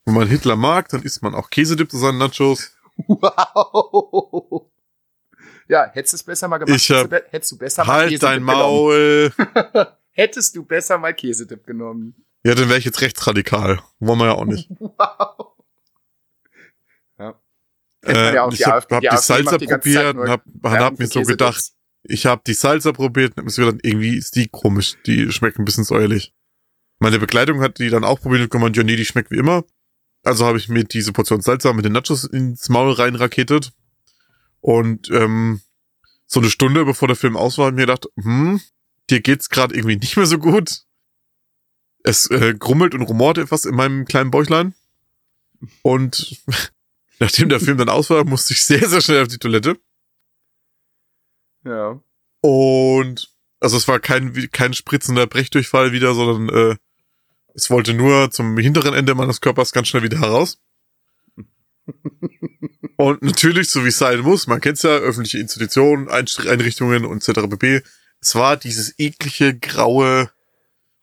wenn man Hitler mag, dann isst man auch Käsedip zu seinen Nachos. Wow. Ja, hättest du es besser mal gemacht. Ich hab- hättest, du, besser Halt dein. Maul. *laughs* Hättest du besser mal Käsedip genommen. Ja, dann wäre ich jetzt rechtsradikal. Wollen wir ja auch nicht. *laughs* Wow. Ja. Äh, ja ich habe hab die, AfD Salsa die probiert und hab, Werbung hab mir so gedacht, ich habe die Salsa probiert und hab mir gedacht, irgendwie ist die komisch. Die schmeckt ein bisschen säuerlich. Meine Begleitung hat die dann auch probiert und gemeint, ja nee, die schmeckt wie immer. Also habe ich mir diese Portion Salsa mit den Nachos ins Maul reinraketet. Und ähm, so eine Stunde bevor der Film aus war, hab ich mir gedacht, hm, dir geht's gerade irgendwie nicht mehr so gut. Es äh, grummelt und rumort etwas in meinem kleinen Bäuchlein. Und *laughs* nachdem der Film dann aus war, musste ich sehr, sehr schnell auf die Toilette. Ja. Und also es war kein, kein spritzender Brechdurchfall wieder, sondern äh, es wollte nur zum hinteren Ende meines Körpers ganz schnell wieder heraus. *laughs* Und natürlich, so wie es sein muss, man kennt's ja, öffentliche Institutionen, Einrichtungen und etc. pp. Es war dieses eklige, graue,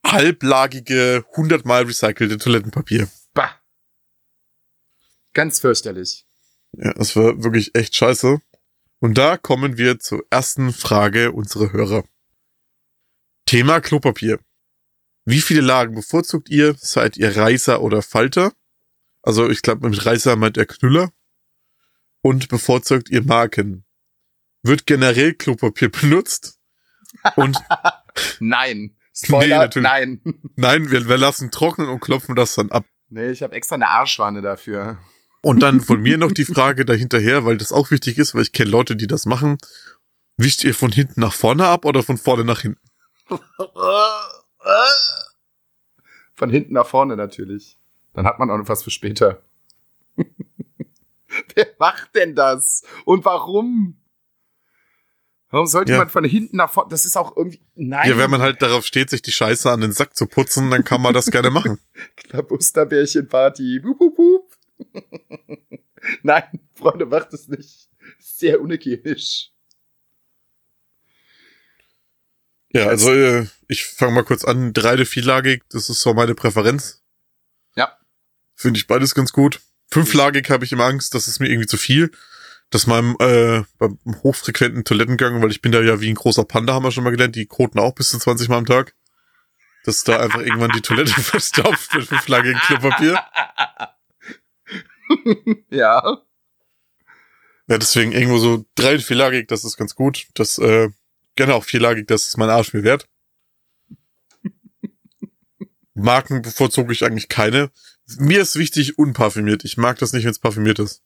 halblagige, hundertmal recycelte Toilettenpapier. Bah. Ganz fürchterlich. Ja, das war wirklich echt scheiße. Und da kommen wir zur ersten Frage unserer Hörer. Thema Klopapier. Wie viele Lagen bevorzugt ihr? Seid ihr Reißer oder Falter? Also ich glaube, mit Reißer meint er Knüller. Und bevorzugt ihr Marken? Wird generell Klopapier *laughs* benutzt? Und *laughs* Nein. Spoiler, natürlich. nein. nein, wir, wir lassen trocknen und klopfen das dann ab. Nee, ich habe extra eine Arschwanne dafür. Und dann *laughs* von mir noch die Frage dahinterher, weil das auch wichtig ist, weil ich kenne Leute, die das machen. Wischt ihr von hinten nach vorne ab oder von vorne nach hinten? Von hinten nach vorne natürlich. Dann hat man auch noch was für später. *laughs* Wer macht denn das? Und warum? Warum sollte Ja. man von hinten nach vorne? Das ist auch irgendwie. Nein. Ja, wenn man halt darauf steht, sich die Scheiße an den Sack zu putzen, dann kann man das gerne machen. *laughs* Wup. *laughs* Nein, Freunde, macht es nicht. Sehr unhygienisch. Ja, also äh, ich fange mal kurz an. Drei- vierlagig, das ist so meine Präferenz. Ja. Finde ich beides ganz gut. Fünflagig habe ich immer Angst, das ist mir irgendwie zu viel. Das meinem äh, beim hochfrequenten Toilettengang, weil ich bin da ja wie ein großer Panda, haben wir schon mal gelernt, die koten auch bis zu 20 Mal am Tag. Dass da einfach irgendwann die Toilette *laughs* verstopft mit fünflagigem Klopapier. *laughs* Ja. Ja, deswegen irgendwo so drei- vierlagig, das ist ganz gut. Das, äh, gerne auch vierlagig, das ist mein Arsch mir wert. Marken bevorzuge ich eigentlich keine. Mir ist wichtig unparfümiert. Ich mag das nicht, wenn es parfümiert ist.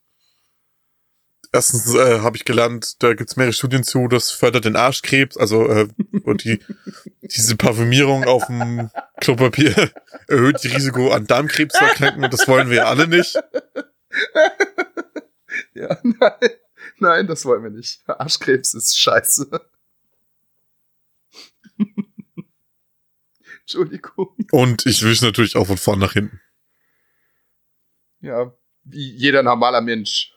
Erstens äh, habe ich gelernt, da gibt's mehrere Studien zu, das fördert den Arschkrebs, also äh, und die diese Parfümierung auf dem Klopapier *laughs* erhöht die Risiko an Darmkrebs zu erkranken und das wollen wir ja alle nicht. *laughs* Ja, nein. Nein, das wollen wir nicht. Arschkrebs ist scheiße. *laughs* Entschuldigung. Und ich wische natürlich auch von vorn nach hinten. Ja, wie jeder normaler Mensch.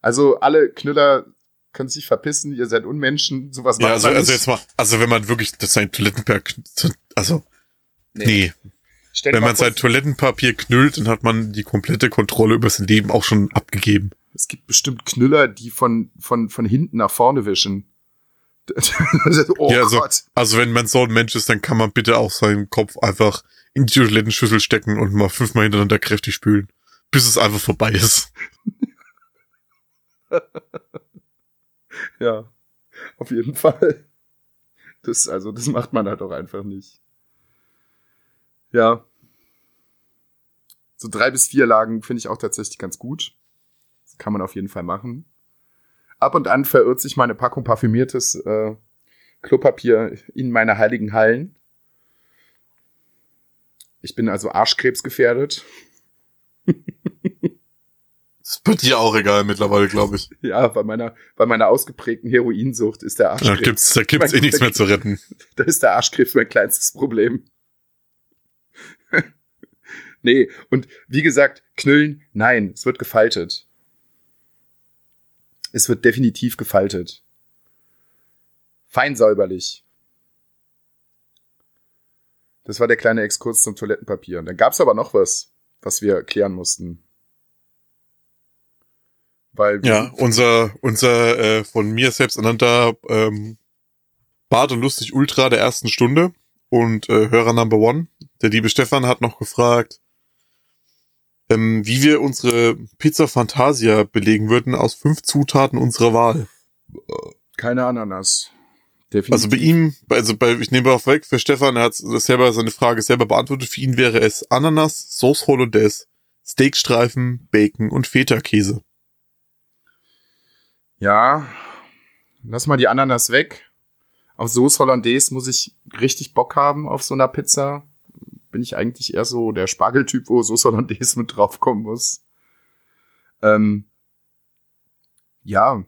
Also alle Knüller können sich verpissen, ihr seid Unmenschen, sowas Ja, macht also, man also jetzt mal, also wenn man wirklich das sein Toilettenpapier, also nee, Stell dir wenn man sein Toilettenpapier knüllt, dann hat man die komplette Kontrolle über sein Leben auch schon abgegeben. es gibt bestimmt Knüller, die von, von, von hinten nach vorne wischen. *laughs* oh Ja, also- Gott. Also wenn man so ein Mensch ist, dann kann man bitte auch seinen Kopf einfach in die Toilettenschüssel stecken und mal fünfmal hintereinander kräftig spülen, bis es einfach vorbei ist. *laughs* *laughs* Ja, auf jeden Fall. Das, also, das macht man halt auch einfach nicht. Ja. So drei bis vier Lagen finde ich auch tatsächlich ganz gut. Das kann man auf jeden Fall machen. Ab und an verirrt sich meine Packung parfümiertes äh, Klopapier in meine heiligen Hallen. Ich bin also arschkrebsgefährdet. Ist bei dir auch egal mittlerweile, glaube ich. Ja, bei meiner, bei meiner ausgeprägten Heroinsucht ist der Da Arschkrebs. gibt's, da gibt's *laughs* eh nichts mehr zu retten. Da ist der Arschkrebs mein kleinstes Problem. *laughs* nee, und wie gesagt, Knüllen, nein, es wird gefaltet. Es wird definitiv gefaltet. Fein säuberlich. Das war der kleine Exkurs zum Toilettenpapier. Und dann gab's aber noch was, was wir klären mussten. Weil Ja, unser, unser äh, von mir selbst ernannter ähm, Bart und Lustig Ultra der ersten Stunde und äh, Hörer Number One, der liebe Stefan, hat noch gefragt, ähm, wie wir unsere Pizza Fantasia belegen würden aus fünf Zutaten unserer Wahl. keine Ananas. Definitiv. Also bei ihm, also bei, ich nehme auch weg, für Stefan, er hat selber seine Frage selber beantwortet. Für ihn wäre es Ananas, Sauce Hollandaise, Steakstreifen, Bacon und Feta-Käse. Ja, lass mal die Ananas weg. Auf Sauce Hollandaise muss ich richtig Bock haben auf so einer Pizza. Bin ich eigentlich eher so der Spargeltyp, wo Sauce Hollandaise mit draufkommen muss. Ähm, ja,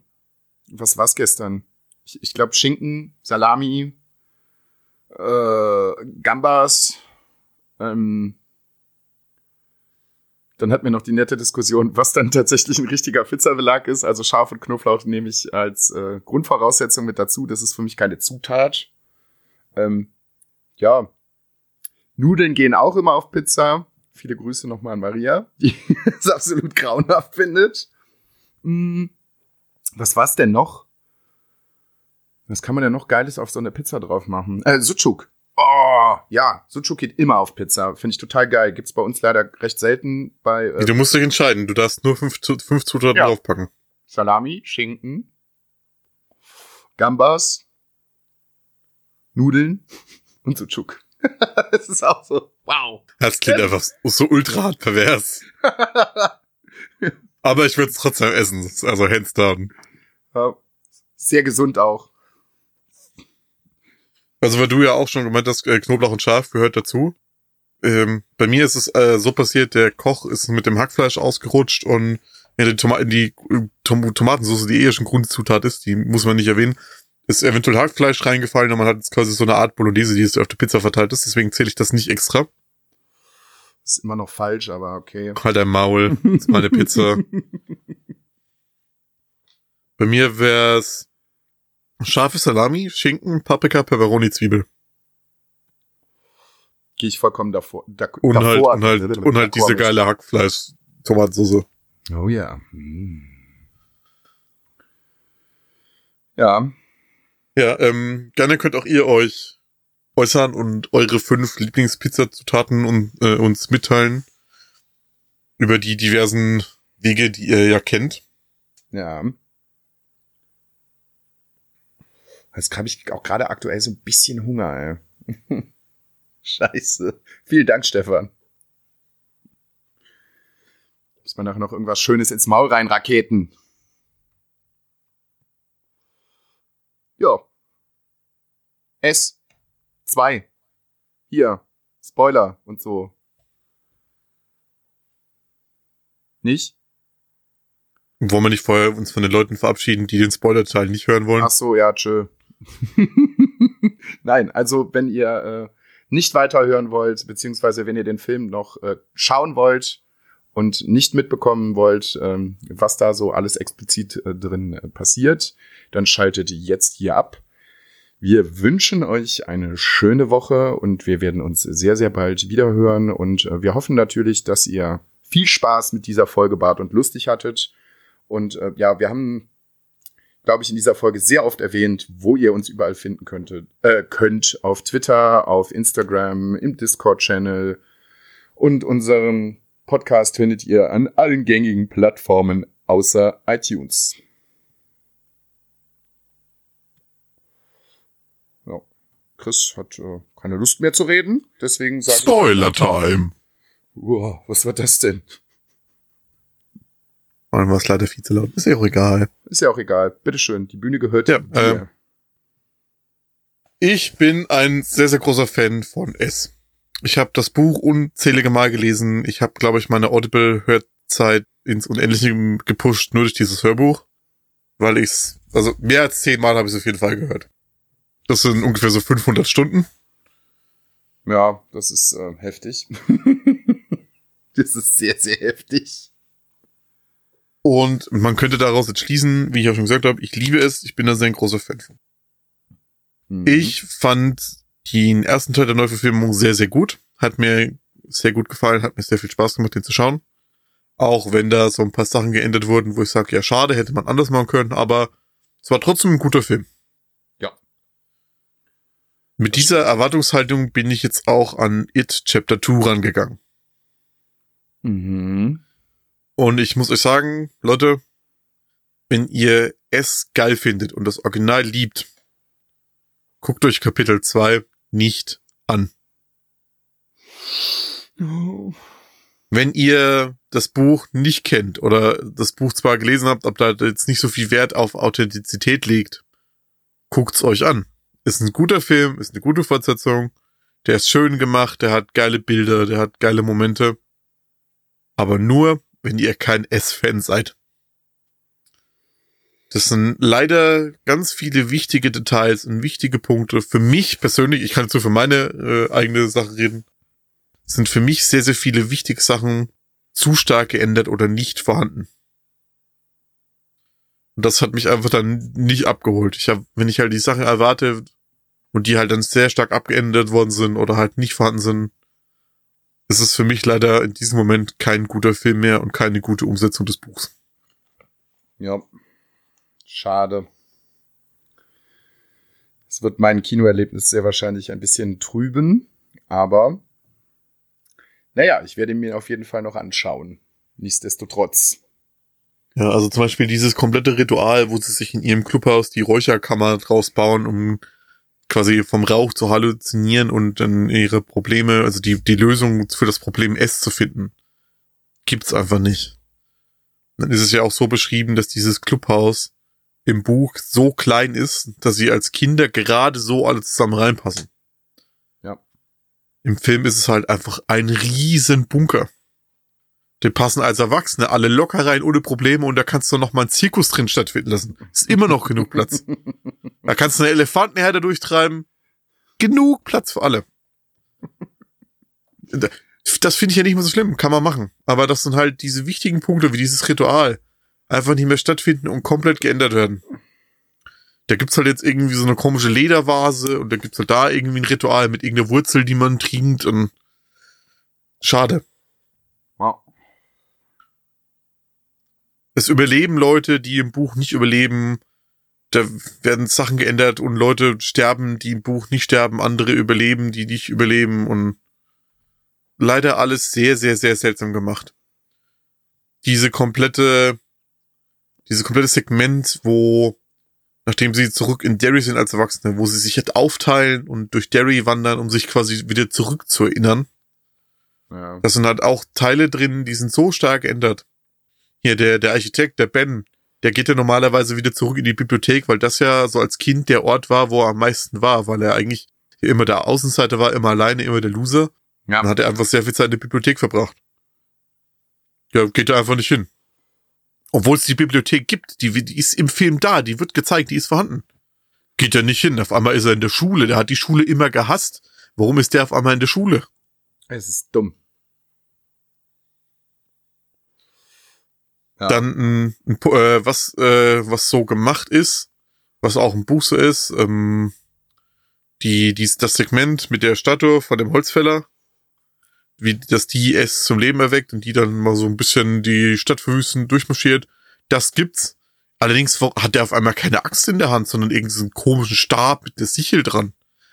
was war's gestern? Ich, ich glaube Schinken, Salami, äh, Gambas, ähm, dann hatten wir noch die nette Diskussion, was dann tatsächlich ein richtiger Pizzabelag ist. Also Schaf und Knoblauch nehme ich als äh, Grundvoraussetzung mit dazu. Das ist für mich keine Zutat. Ähm, ja, Nudeln gehen auch immer auf Pizza. Viele Grüße nochmal an Maria, *laughs* die es absolut grauenhaft findet. Hm, was war's denn noch? Was kann man denn noch Geiles auf so eine Pizza drauf machen? Äh, Sucuk. Ja, Sucuk geht immer auf Pizza. Finde ich total geil. Gibt's bei uns leider recht selten bei äh, Du musst dich entscheiden. Du darfst nur fünf, fünf Zutaten Ja. draufpacken. Salami, Schinken, Gambas, Nudeln *laughs* und Sucuk. *laughs* das ist auch so, wow. Das klingt einfach so ultra hart pervers. *laughs* Aber ich würde es trotzdem essen. Also hands down. Sehr gesund auch. Also weil du ja auch schon gemeint hast, äh, Knoblauch und Schaf gehört dazu. Ähm, bei mir ist es äh, so passiert, der Koch ist mit dem Hackfleisch ausgerutscht und in die, Toma die äh, Tom Tomatensauce, die eh schon Grundzutat ist, die muss man nicht erwähnen, ist eventuell Hackfleisch reingefallen und man hat jetzt quasi so eine Art Bolognese, die jetzt auf der Pizza verteilt ist, deswegen zähle ich das nicht extra. Ist immer noch falsch, aber okay. Halt dein Maul, ist meine Pizza. *laughs* Bei mir wär's scharfe Salami, Schinken, Paprika, Pepperoni, Zwiebel. Gehe ich vollkommen davor. Da, Und halt, davor. und halt, und halt diese geile Hackfleisch-Tomatensauce. Oh ja. Hm. Ja, Ja, ähm, gerne könnt auch ihr euch äußern und eure fünf Lieblingspizza-Zutaten und, äh, uns mitteilen. Über die diversen Wege, die ihr ja kennt. ja. Jetzt habe ich auch gerade aktuell so ein bisschen Hunger, ey. *laughs* Scheiße. Vielen Dank, Stefan. Muss man nachher noch irgendwas Schönes ins Maul rein raketen. Ja. S. 2. Hier. Spoiler und so. Nicht? Wollen wir nicht vorher uns von den Leuten verabschieden, die den Spoiler-Teil nicht hören wollen? Ach so, ja, tschö. *laughs* Nein, also wenn ihr äh, nicht weiterhören wollt, beziehungsweise wenn ihr den Film noch äh, schauen wollt und nicht mitbekommen wollt, ähm, was da so alles explizit äh, drin äh, passiert, dann schaltet jetzt hier ab. Wir wünschen euch eine schöne Woche und wir werden uns sehr, sehr bald wiederhören und äh, wir hoffen natürlich, dass ihr viel Spaß mit dieser Folge Bart und lustig hattet. Und äh, ja, wir haben glaube ich, in dieser Folge sehr oft erwähnt, wo ihr uns überall finden könntet, äh, könnt. Auf Twitter, auf Instagram, im Discord-Channel. Und unseren Podcast findet ihr an allen gängigen Plattformen außer iTunes. Ja. Chris hat äh, keine Lust mehr zu reden, deswegen sage ich... Spoiler-Time! Wow, was war das denn? Mann, war es leider viel zu laut. Ist ja auch egal. Ist ja auch egal. Bitteschön, die Bühne gehört Ja, ähm, Ich bin ein sehr, sehr großer Fan von S. Ich habe das Buch unzählige Mal gelesen. Ich habe, glaube ich, meine Audible-Hörzeit ins Unendliche gepusht, nur durch dieses Hörbuch. Weil ich's, also mehr als zehnmal habe ich es auf jeden Fall gehört. Das sind ungefähr so 500 Stunden. Ja, das ist äh, heftig. *laughs* das ist sehr, sehr heftig. Und man könnte daraus jetzt schließen, wie ich auch schon gesagt habe, ich liebe es, ich bin da sehr ein großer Fan von. Mhm. Ich fand den ersten Teil der Neuverfilmung sehr, sehr gut. Hat mir sehr gut gefallen, hat mir sehr viel Spaß gemacht, den zu schauen. Auch wenn da so ein paar Sachen geändert wurden, wo ich sage, ja, schade, hätte man anders machen können, aber es war trotzdem ein guter Film. Ja. Mit dieser Erwartungshaltung bin ich jetzt auch an It Chapter 2 rangegangen. Mhm. Und ich muss euch sagen, Leute, wenn ihr es geil findet und das Original liebt, guckt euch Kapitel 2 nicht an. Oh. Wenn ihr das Buch nicht kennt oder das Buch zwar gelesen habt, aber da jetzt nicht so viel Wert auf Authentizität legt, guckt's euch an. Ist ein guter Film, ist eine gute Fortsetzung, der ist schön gemacht, der hat geile Bilder, der hat geile Momente. Aber nur, wenn ihr kein S-Fan seid. Das sind leider ganz viele wichtige Details und wichtige Punkte. Für mich persönlich, ich kann jetzt für meine äh, eigene Sache reden, sind für mich sehr, sehr viele wichtige Sachen zu stark geändert oder nicht vorhanden. Und das hat mich einfach dann nicht abgeholt. Ich habe, wenn ich halt die Sachen erwarte und die halt dann sehr stark abgeändert worden sind oder halt nicht vorhanden sind, ist es für mich leider in diesem Moment kein guter Film mehr und keine gute Umsetzung des Buchs. Ja. Schade. Es wird mein Kinoerlebnis sehr wahrscheinlich ein bisschen trüben, aber naja, ich werde ihn mir auf jeden Fall noch anschauen. Nichtsdestotrotz. Ja, also zum Beispiel dieses komplette Ritual, wo sie sich in ihrem Clubhaus die Räucherkammer draus bauen, um quasi vom Rauch zu halluzinieren und dann ihre Probleme, also die, die Lösung für das Problem S zu finden. Gibt's einfach nicht. Dann ist es ja auch so beschrieben, dass dieses Clubhaus im Buch so klein ist, dass sie als Kinder gerade so alle zusammen reinpassen. Ja. Im Film ist es halt einfach ein riesen Bunker. Die passen als Erwachsene alle locker rein ohne Probleme und da kannst du noch mal einen Zirkus drin stattfinden lassen. Ist immer noch genug Platz. *laughs* Da kannst du eine Elefantenherde durchtreiben. Genug Platz für alle. Das finde ich ja nicht mehr so schlimm. Kann man machen. Aber das sind halt diese wichtigen Punkte wie dieses Ritual einfach nicht mehr stattfinden und komplett geändert werden. Da gibt's halt jetzt irgendwie so eine komische Ledervase und da gibt's halt da irgendwie ein Ritual mit irgendeiner Wurzel, die man trinkt und schade. Wow. Es überleben Leute, die im Buch nicht überleben. Da werden Sachen geändert und Leute sterben, die im Buch nicht sterben, andere überleben, die nicht überleben und leider alles sehr, sehr, sehr seltsam gemacht. Diese komplette dieses komplette Segment, wo, nachdem sie zurück in Derry sind als Erwachsene, wo sie sich jetzt aufteilen und durch Derry wandern, um sich quasi wieder zurück zu erinnern. Ja. Das sind halt auch Teile drin, die sind so stark geändert. Hier, der, der Architekt, der Ben, der geht ja normalerweise wieder zurück in die Bibliothek, weil das ja so als Kind der Ort war, wo er am meisten war, weil er eigentlich immer der Außenseiter war, immer alleine, immer der Loser. Ja. Dann hat er einfach sehr viel Zeit in der Bibliothek verbracht. Ja, geht er einfach nicht hin. Obwohl es die Bibliothek gibt, die, die ist im Film da, die wird gezeigt, die ist vorhanden. Geht ja nicht hin. Auf einmal ist er in der Schule, der hat die Schule immer gehasst. Warum ist der auf einmal in der Schule? Es ist dumm. Ja. Dann ein, ein, äh, was äh, was so gemacht ist, was auch ein Buch so ist, ähm, die, die das Segment mit der Statue von dem Holzfäller, wie dass die es zum Leben erweckt und die dann mal so ein bisschen die Stadt verwüsten, durchmarschiert. Das gibt's. Allerdings hat der auf einmal keine Axt in der Hand, sondern irgendeinen komischen Stab mit der Sichel dran.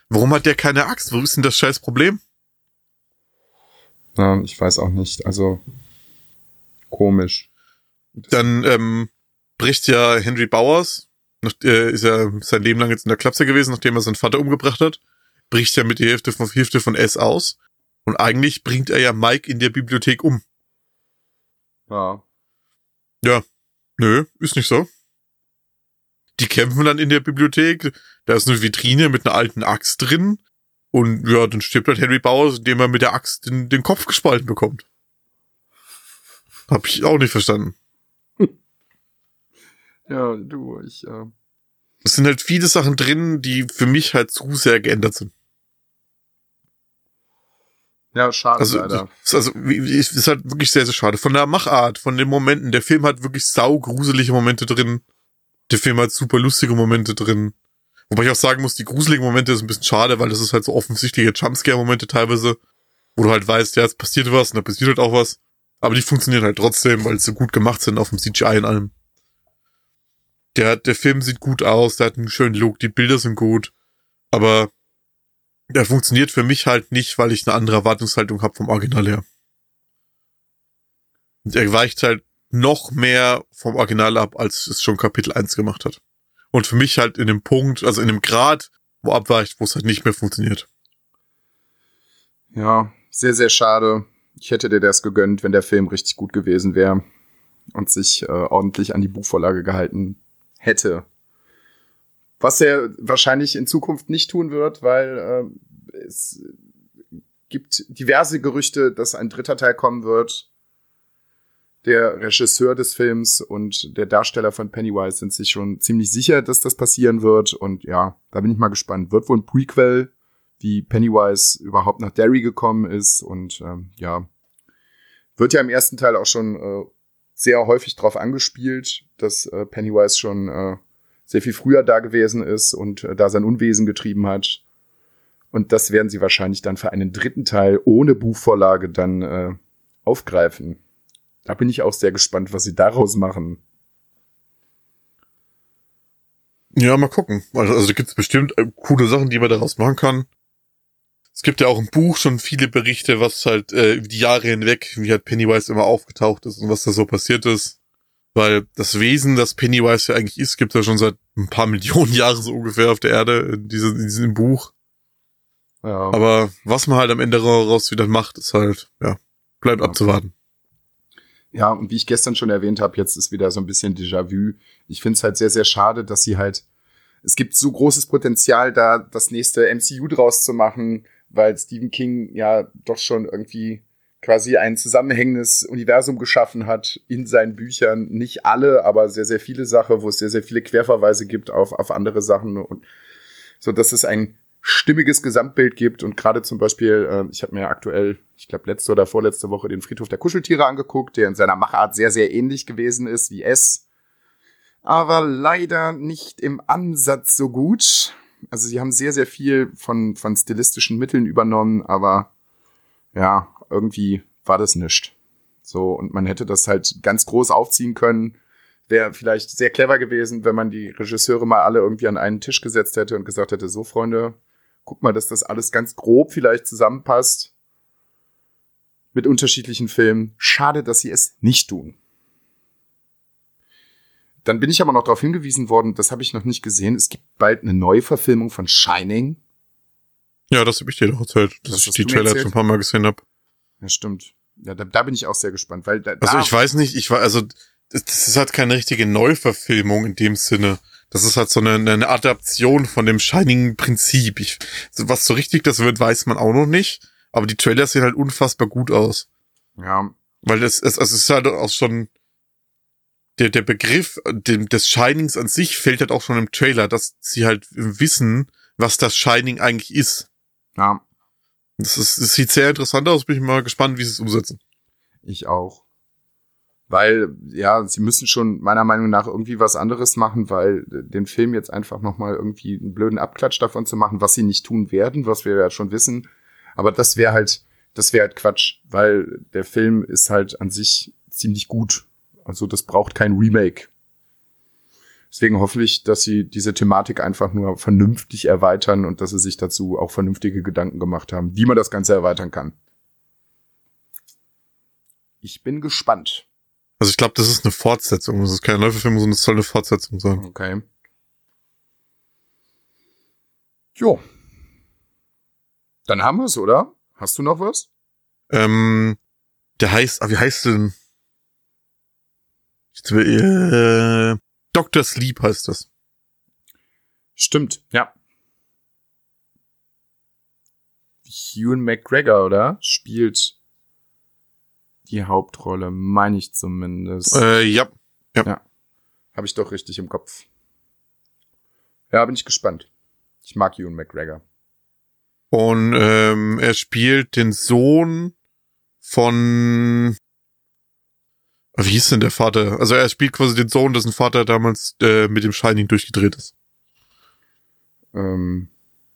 Warum hat der keine Axt? Wo ist denn das scheiß Problem? Ja, ich weiß auch nicht. Also komisch. Dann ähm, bricht ja Henry Bowers, nach, äh, ist ja sein Leben lang jetzt in der Klapse gewesen, nachdem er seinen Vater umgebracht hat, bricht ja mit der Hälfte von Hälfte von S aus und eigentlich bringt er ja Mike in der Bibliothek um. Ja. Ja. Nö, ist nicht so. Die kämpfen dann in der Bibliothek. Da ist eine Vitrine mit einer alten Axt drin. Und ja, dann stirbt halt Henry Bowers, indem er mit der Axt den, den Kopf gespalten bekommt. Hab ich auch nicht verstanden. Ja, du, ich, äh. Es sind halt viele Sachen drin, die für mich halt zu sehr geändert sind. Ja, schade also, leider. Also, es ist halt wirklich sehr, sehr schade. Von der Machart, von den Momenten. Der Film hat wirklich saugruselige Momente drin. Der Film hat super lustige Momente drin. Wobei ich auch sagen muss, die gruseligen Momente ist ein bisschen schade, weil das ist halt so offensichtliche Jumpscare-Momente teilweise, wo du halt weißt, ja, es passiert was und da passiert halt auch was. Aber die funktionieren halt trotzdem, weil sie gut gemacht sind auf dem CGI und allem. Der, der Film sieht gut aus, der hat einen schönen Look, die Bilder sind gut. Aber der funktioniert für mich halt nicht, weil ich eine andere Erwartungshaltung habe vom Original her. Und er weicht halt noch mehr vom Original ab, als es schon Kapitel 1 gemacht hat. Und für mich halt in dem Punkt, also in dem Grad, wo abweicht, wo es halt nicht mehr funktioniert. Ja, sehr, sehr schade. Ich hätte dir das gegönnt, wenn der Film richtig gut gewesen wäre und sich äh, ordentlich an die Buchvorlage gehalten hätte. Was er wahrscheinlich in Zukunft nicht tun wird, weil äh, es gibt diverse Gerüchte, dass ein dritter Teil kommen wird. Der Regisseur des Films und der Darsteller von Pennywise sind sich schon ziemlich sicher, dass das passieren wird. Und ja, da bin ich mal gespannt. Wird wohl ein Prequel, wie Pennywise überhaupt nach Derry gekommen ist. Und ähm, ja, wird ja im ersten Teil auch schon äh, sehr häufig drauf angespielt, dass äh, Pennywise schon äh, sehr viel früher da gewesen ist und äh, da sein Unwesen getrieben hat. Und das werden sie wahrscheinlich dann für einen dritten Teil ohne Buchvorlage dann äh, aufgreifen. Da bin ich auch sehr gespannt, was sie daraus machen. Ja, mal gucken. Also, also da gibt's bestimmt äh, coole Sachen, die man daraus machen kann. Es gibt ja auch im Buch schon viele Berichte, was halt äh, über die Jahre hinweg, wie halt Pennywise immer aufgetaucht ist und was da so passiert ist. Weil das Wesen, das Pennywise ja eigentlich ist, gibt ja schon seit ein paar Millionen *laughs* Jahren so ungefähr auf der Erde in, diese, in diesem Buch. Ja. Aber was man halt am Ende raus wieder macht, ist halt, ja, bleibt abzuwarten. Ja, und wie ich gestern schon erwähnt habe, jetzt ist wieder so ein bisschen Déjà-vu. Ich finde es halt sehr, sehr schade, dass sie halt. Es gibt so großes Potenzial, da das nächste MCU draus zu machen, weil Stephen King ja doch schon irgendwie quasi ein zusammenhängendes Universum geschaffen hat in seinen Büchern. Nicht alle, aber sehr, sehr viele Sachen, wo es sehr, sehr viele Querverweise gibt auf, auf andere Sachen und so, dass es ein stimmiges Gesamtbild gibt und gerade zum Beispiel, äh, ich habe mir aktuell, ich glaube letzte oder vorletzte Woche den Friedhof der Kuscheltiere angeguckt, der in seiner Machart sehr, sehr ähnlich gewesen ist wie S, aber leider nicht im Ansatz so gut. Also sie haben sehr, sehr viel von, von stilistischen Mitteln übernommen, aber ja, irgendwie war das nischt. So, und man hätte das halt ganz groß aufziehen können. Wäre vielleicht sehr clever gewesen, wenn man die Regisseure mal alle irgendwie an einen Tisch gesetzt hätte und gesagt hätte, so Freunde, guck mal, dass das alles ganz grob vielleicht zusammenpasst mit unterschiedlichen Filmen. Schade, dass sie es nicht tun. Dann bin ich aber noch darauf hingewiesen worden, das habe ich noch nicht gesehen, es gibt bald eine neue Verfilmung von Shining. Ja, das habe ich dir doch erzählt, dass Das ich die Trailer schon ein paar Mal gesehen habe. Ja, stimmt. Ja, da, da bin ich auch sehr gespannt, weil da, Also ich weiß nicht, ich war, also das, ist halt keine richtige Neuverfilmung in dem Sinne. Das ist halt so eine, eine Adaption von dem Shining-Prinzip. Was so richtig das wird, weiß man auch noch nicht. Aber die Trailer sehen halt unfassbar gut aus. ja, Weil es, es, also es ist halt auch schon der, der Begriff dem, des Shinings an sich fällt halt auch schon im Trailer, dass sie halt wissen, was das Shining eigentlich ist. ja, Das, ist, das sieht sehr interessant aus, bin ich mal gespannt, wie sie es umsetzen. ich auch. Weil, ja, sie müssen schon meiner Meinung nach irgendwie was anderes machen, weil den Film jetzt einfach nochmal irgendwie einen blöden Abklatsch davon zu machen, was sie nicht tun werden, was wir ja schon wissen. Aber das wäre halt, das wäre halt Quatsch, weil der Film ist halt an sich ziemlich gut. Also das braucht kein Remake. Deswegen hoffe ich, dass sie diese Thematik einfach nur vernünftig erweitern und dass sie sich dazu auch vernünftige Gedanken gemacht haben, wie man das Ganze erweitern kann. Ich bin gespannt. Also ich glaube, das ist eine Fortsetzung. Das ist keine Neuverfilmung, sondern es soll eine Fortsetzung sein. Okay. Jo. Dann haben wir's, oder? Hast du noch was? Ähm, der heißt, ah, wie heißt denn? Äh, Dr. Sleep heißt das. Stimmt, ja. Ewan McGregor, oder? Spielt die Hauptrolle, meine ich zumindest. Äh, ja. Habe ich doch richtig im Kopf. Ja, bin ich gespannt. Ich mag Ewan McGregor. Und ähm, er spielt den Sohn von wie hieß denn der Vater? Also er spielt quasi den Sohn, dessen Vater damals äh, mit dem Shining durchgedreht ist. Ähm,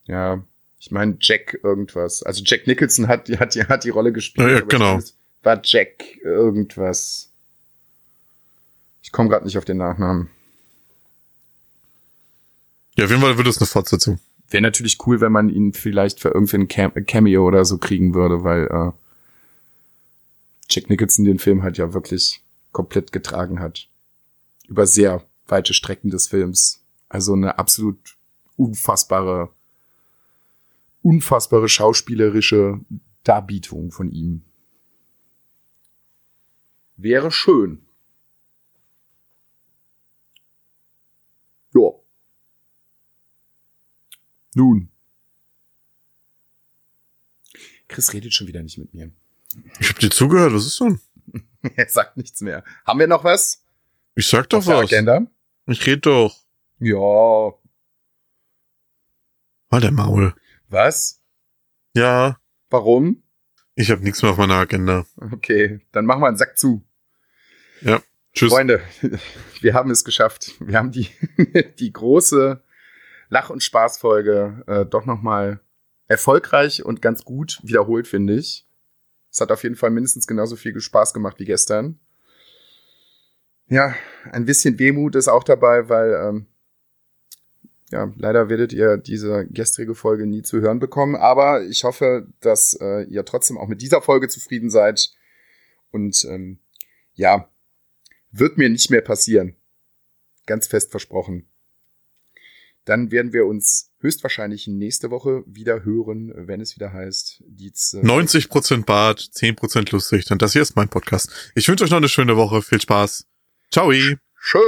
ja, ich meine Jack irgendwas. Also Jack Nicholson hat, hat, hat die Rolle gespielt. Ja, ja, genau. War Jack irgendwas. Ich komme gerade nicht auf den Nachnamen. Ja, auf jeden Fall wird es eine Fortsetzung. Wäre natürlich cool, wenn man ihn vielleicht für irgendwie ein Cam Cameo oder so kriegen würde, weil äh, Jack Nicholson den Film halt ja wirklich komplett getragen hat. Über sehr weite Strecken des Films. Also eine absolut unfassbare, unfassbare schauspielerische Darbietung von ihm. Wäre schön. Ja. Nun. Chris redet schon wieder nicht mit mir. Ich hab dir zugehört, was ist denn? *laughs* Er sagt nichts mehr. Haben wir noch was? Ich sag doch was. Agenda? Ich red doch. Ja. Halt der Maul. Was? Ja, Warum? ich hab nichts mehr auf meiner Agenda. Okay, dann machen wir einen Sack zu. Tschüss. Freunde, *laughs* wir haben es geschafft. Wir haben die, *laughs* die große Lach- und Spaßfolge äh, doch nochmal erfolgreich und ganz gut wiederholt, finde ich. Es hat auf jeden Fall mindestens genauso viel Spaß gemacht wie gestern. Ja, ein bisschen Wehmut ist auch dabei, weil ähm, ja, leider werdet ihr diese gestrige Folge nie zu hören bekommen, aber ich hoffe, dass äh, ihr trotzdem auch mit dieser Folge zufrieden seid. Und ähm, ja, wird mir nicht mehr passieren. Ganz fest versprochen. Dann werden wir uns höchstwahrscheinlich nächste Woche wieder hören, wenn es wieder heißt. Äh, 90% Bart, 10% lustig. Und das hier ist mein Podcast. Ich wünsche euch noch eine schöne Woche. Viel Spaß. Ciao. Tschö.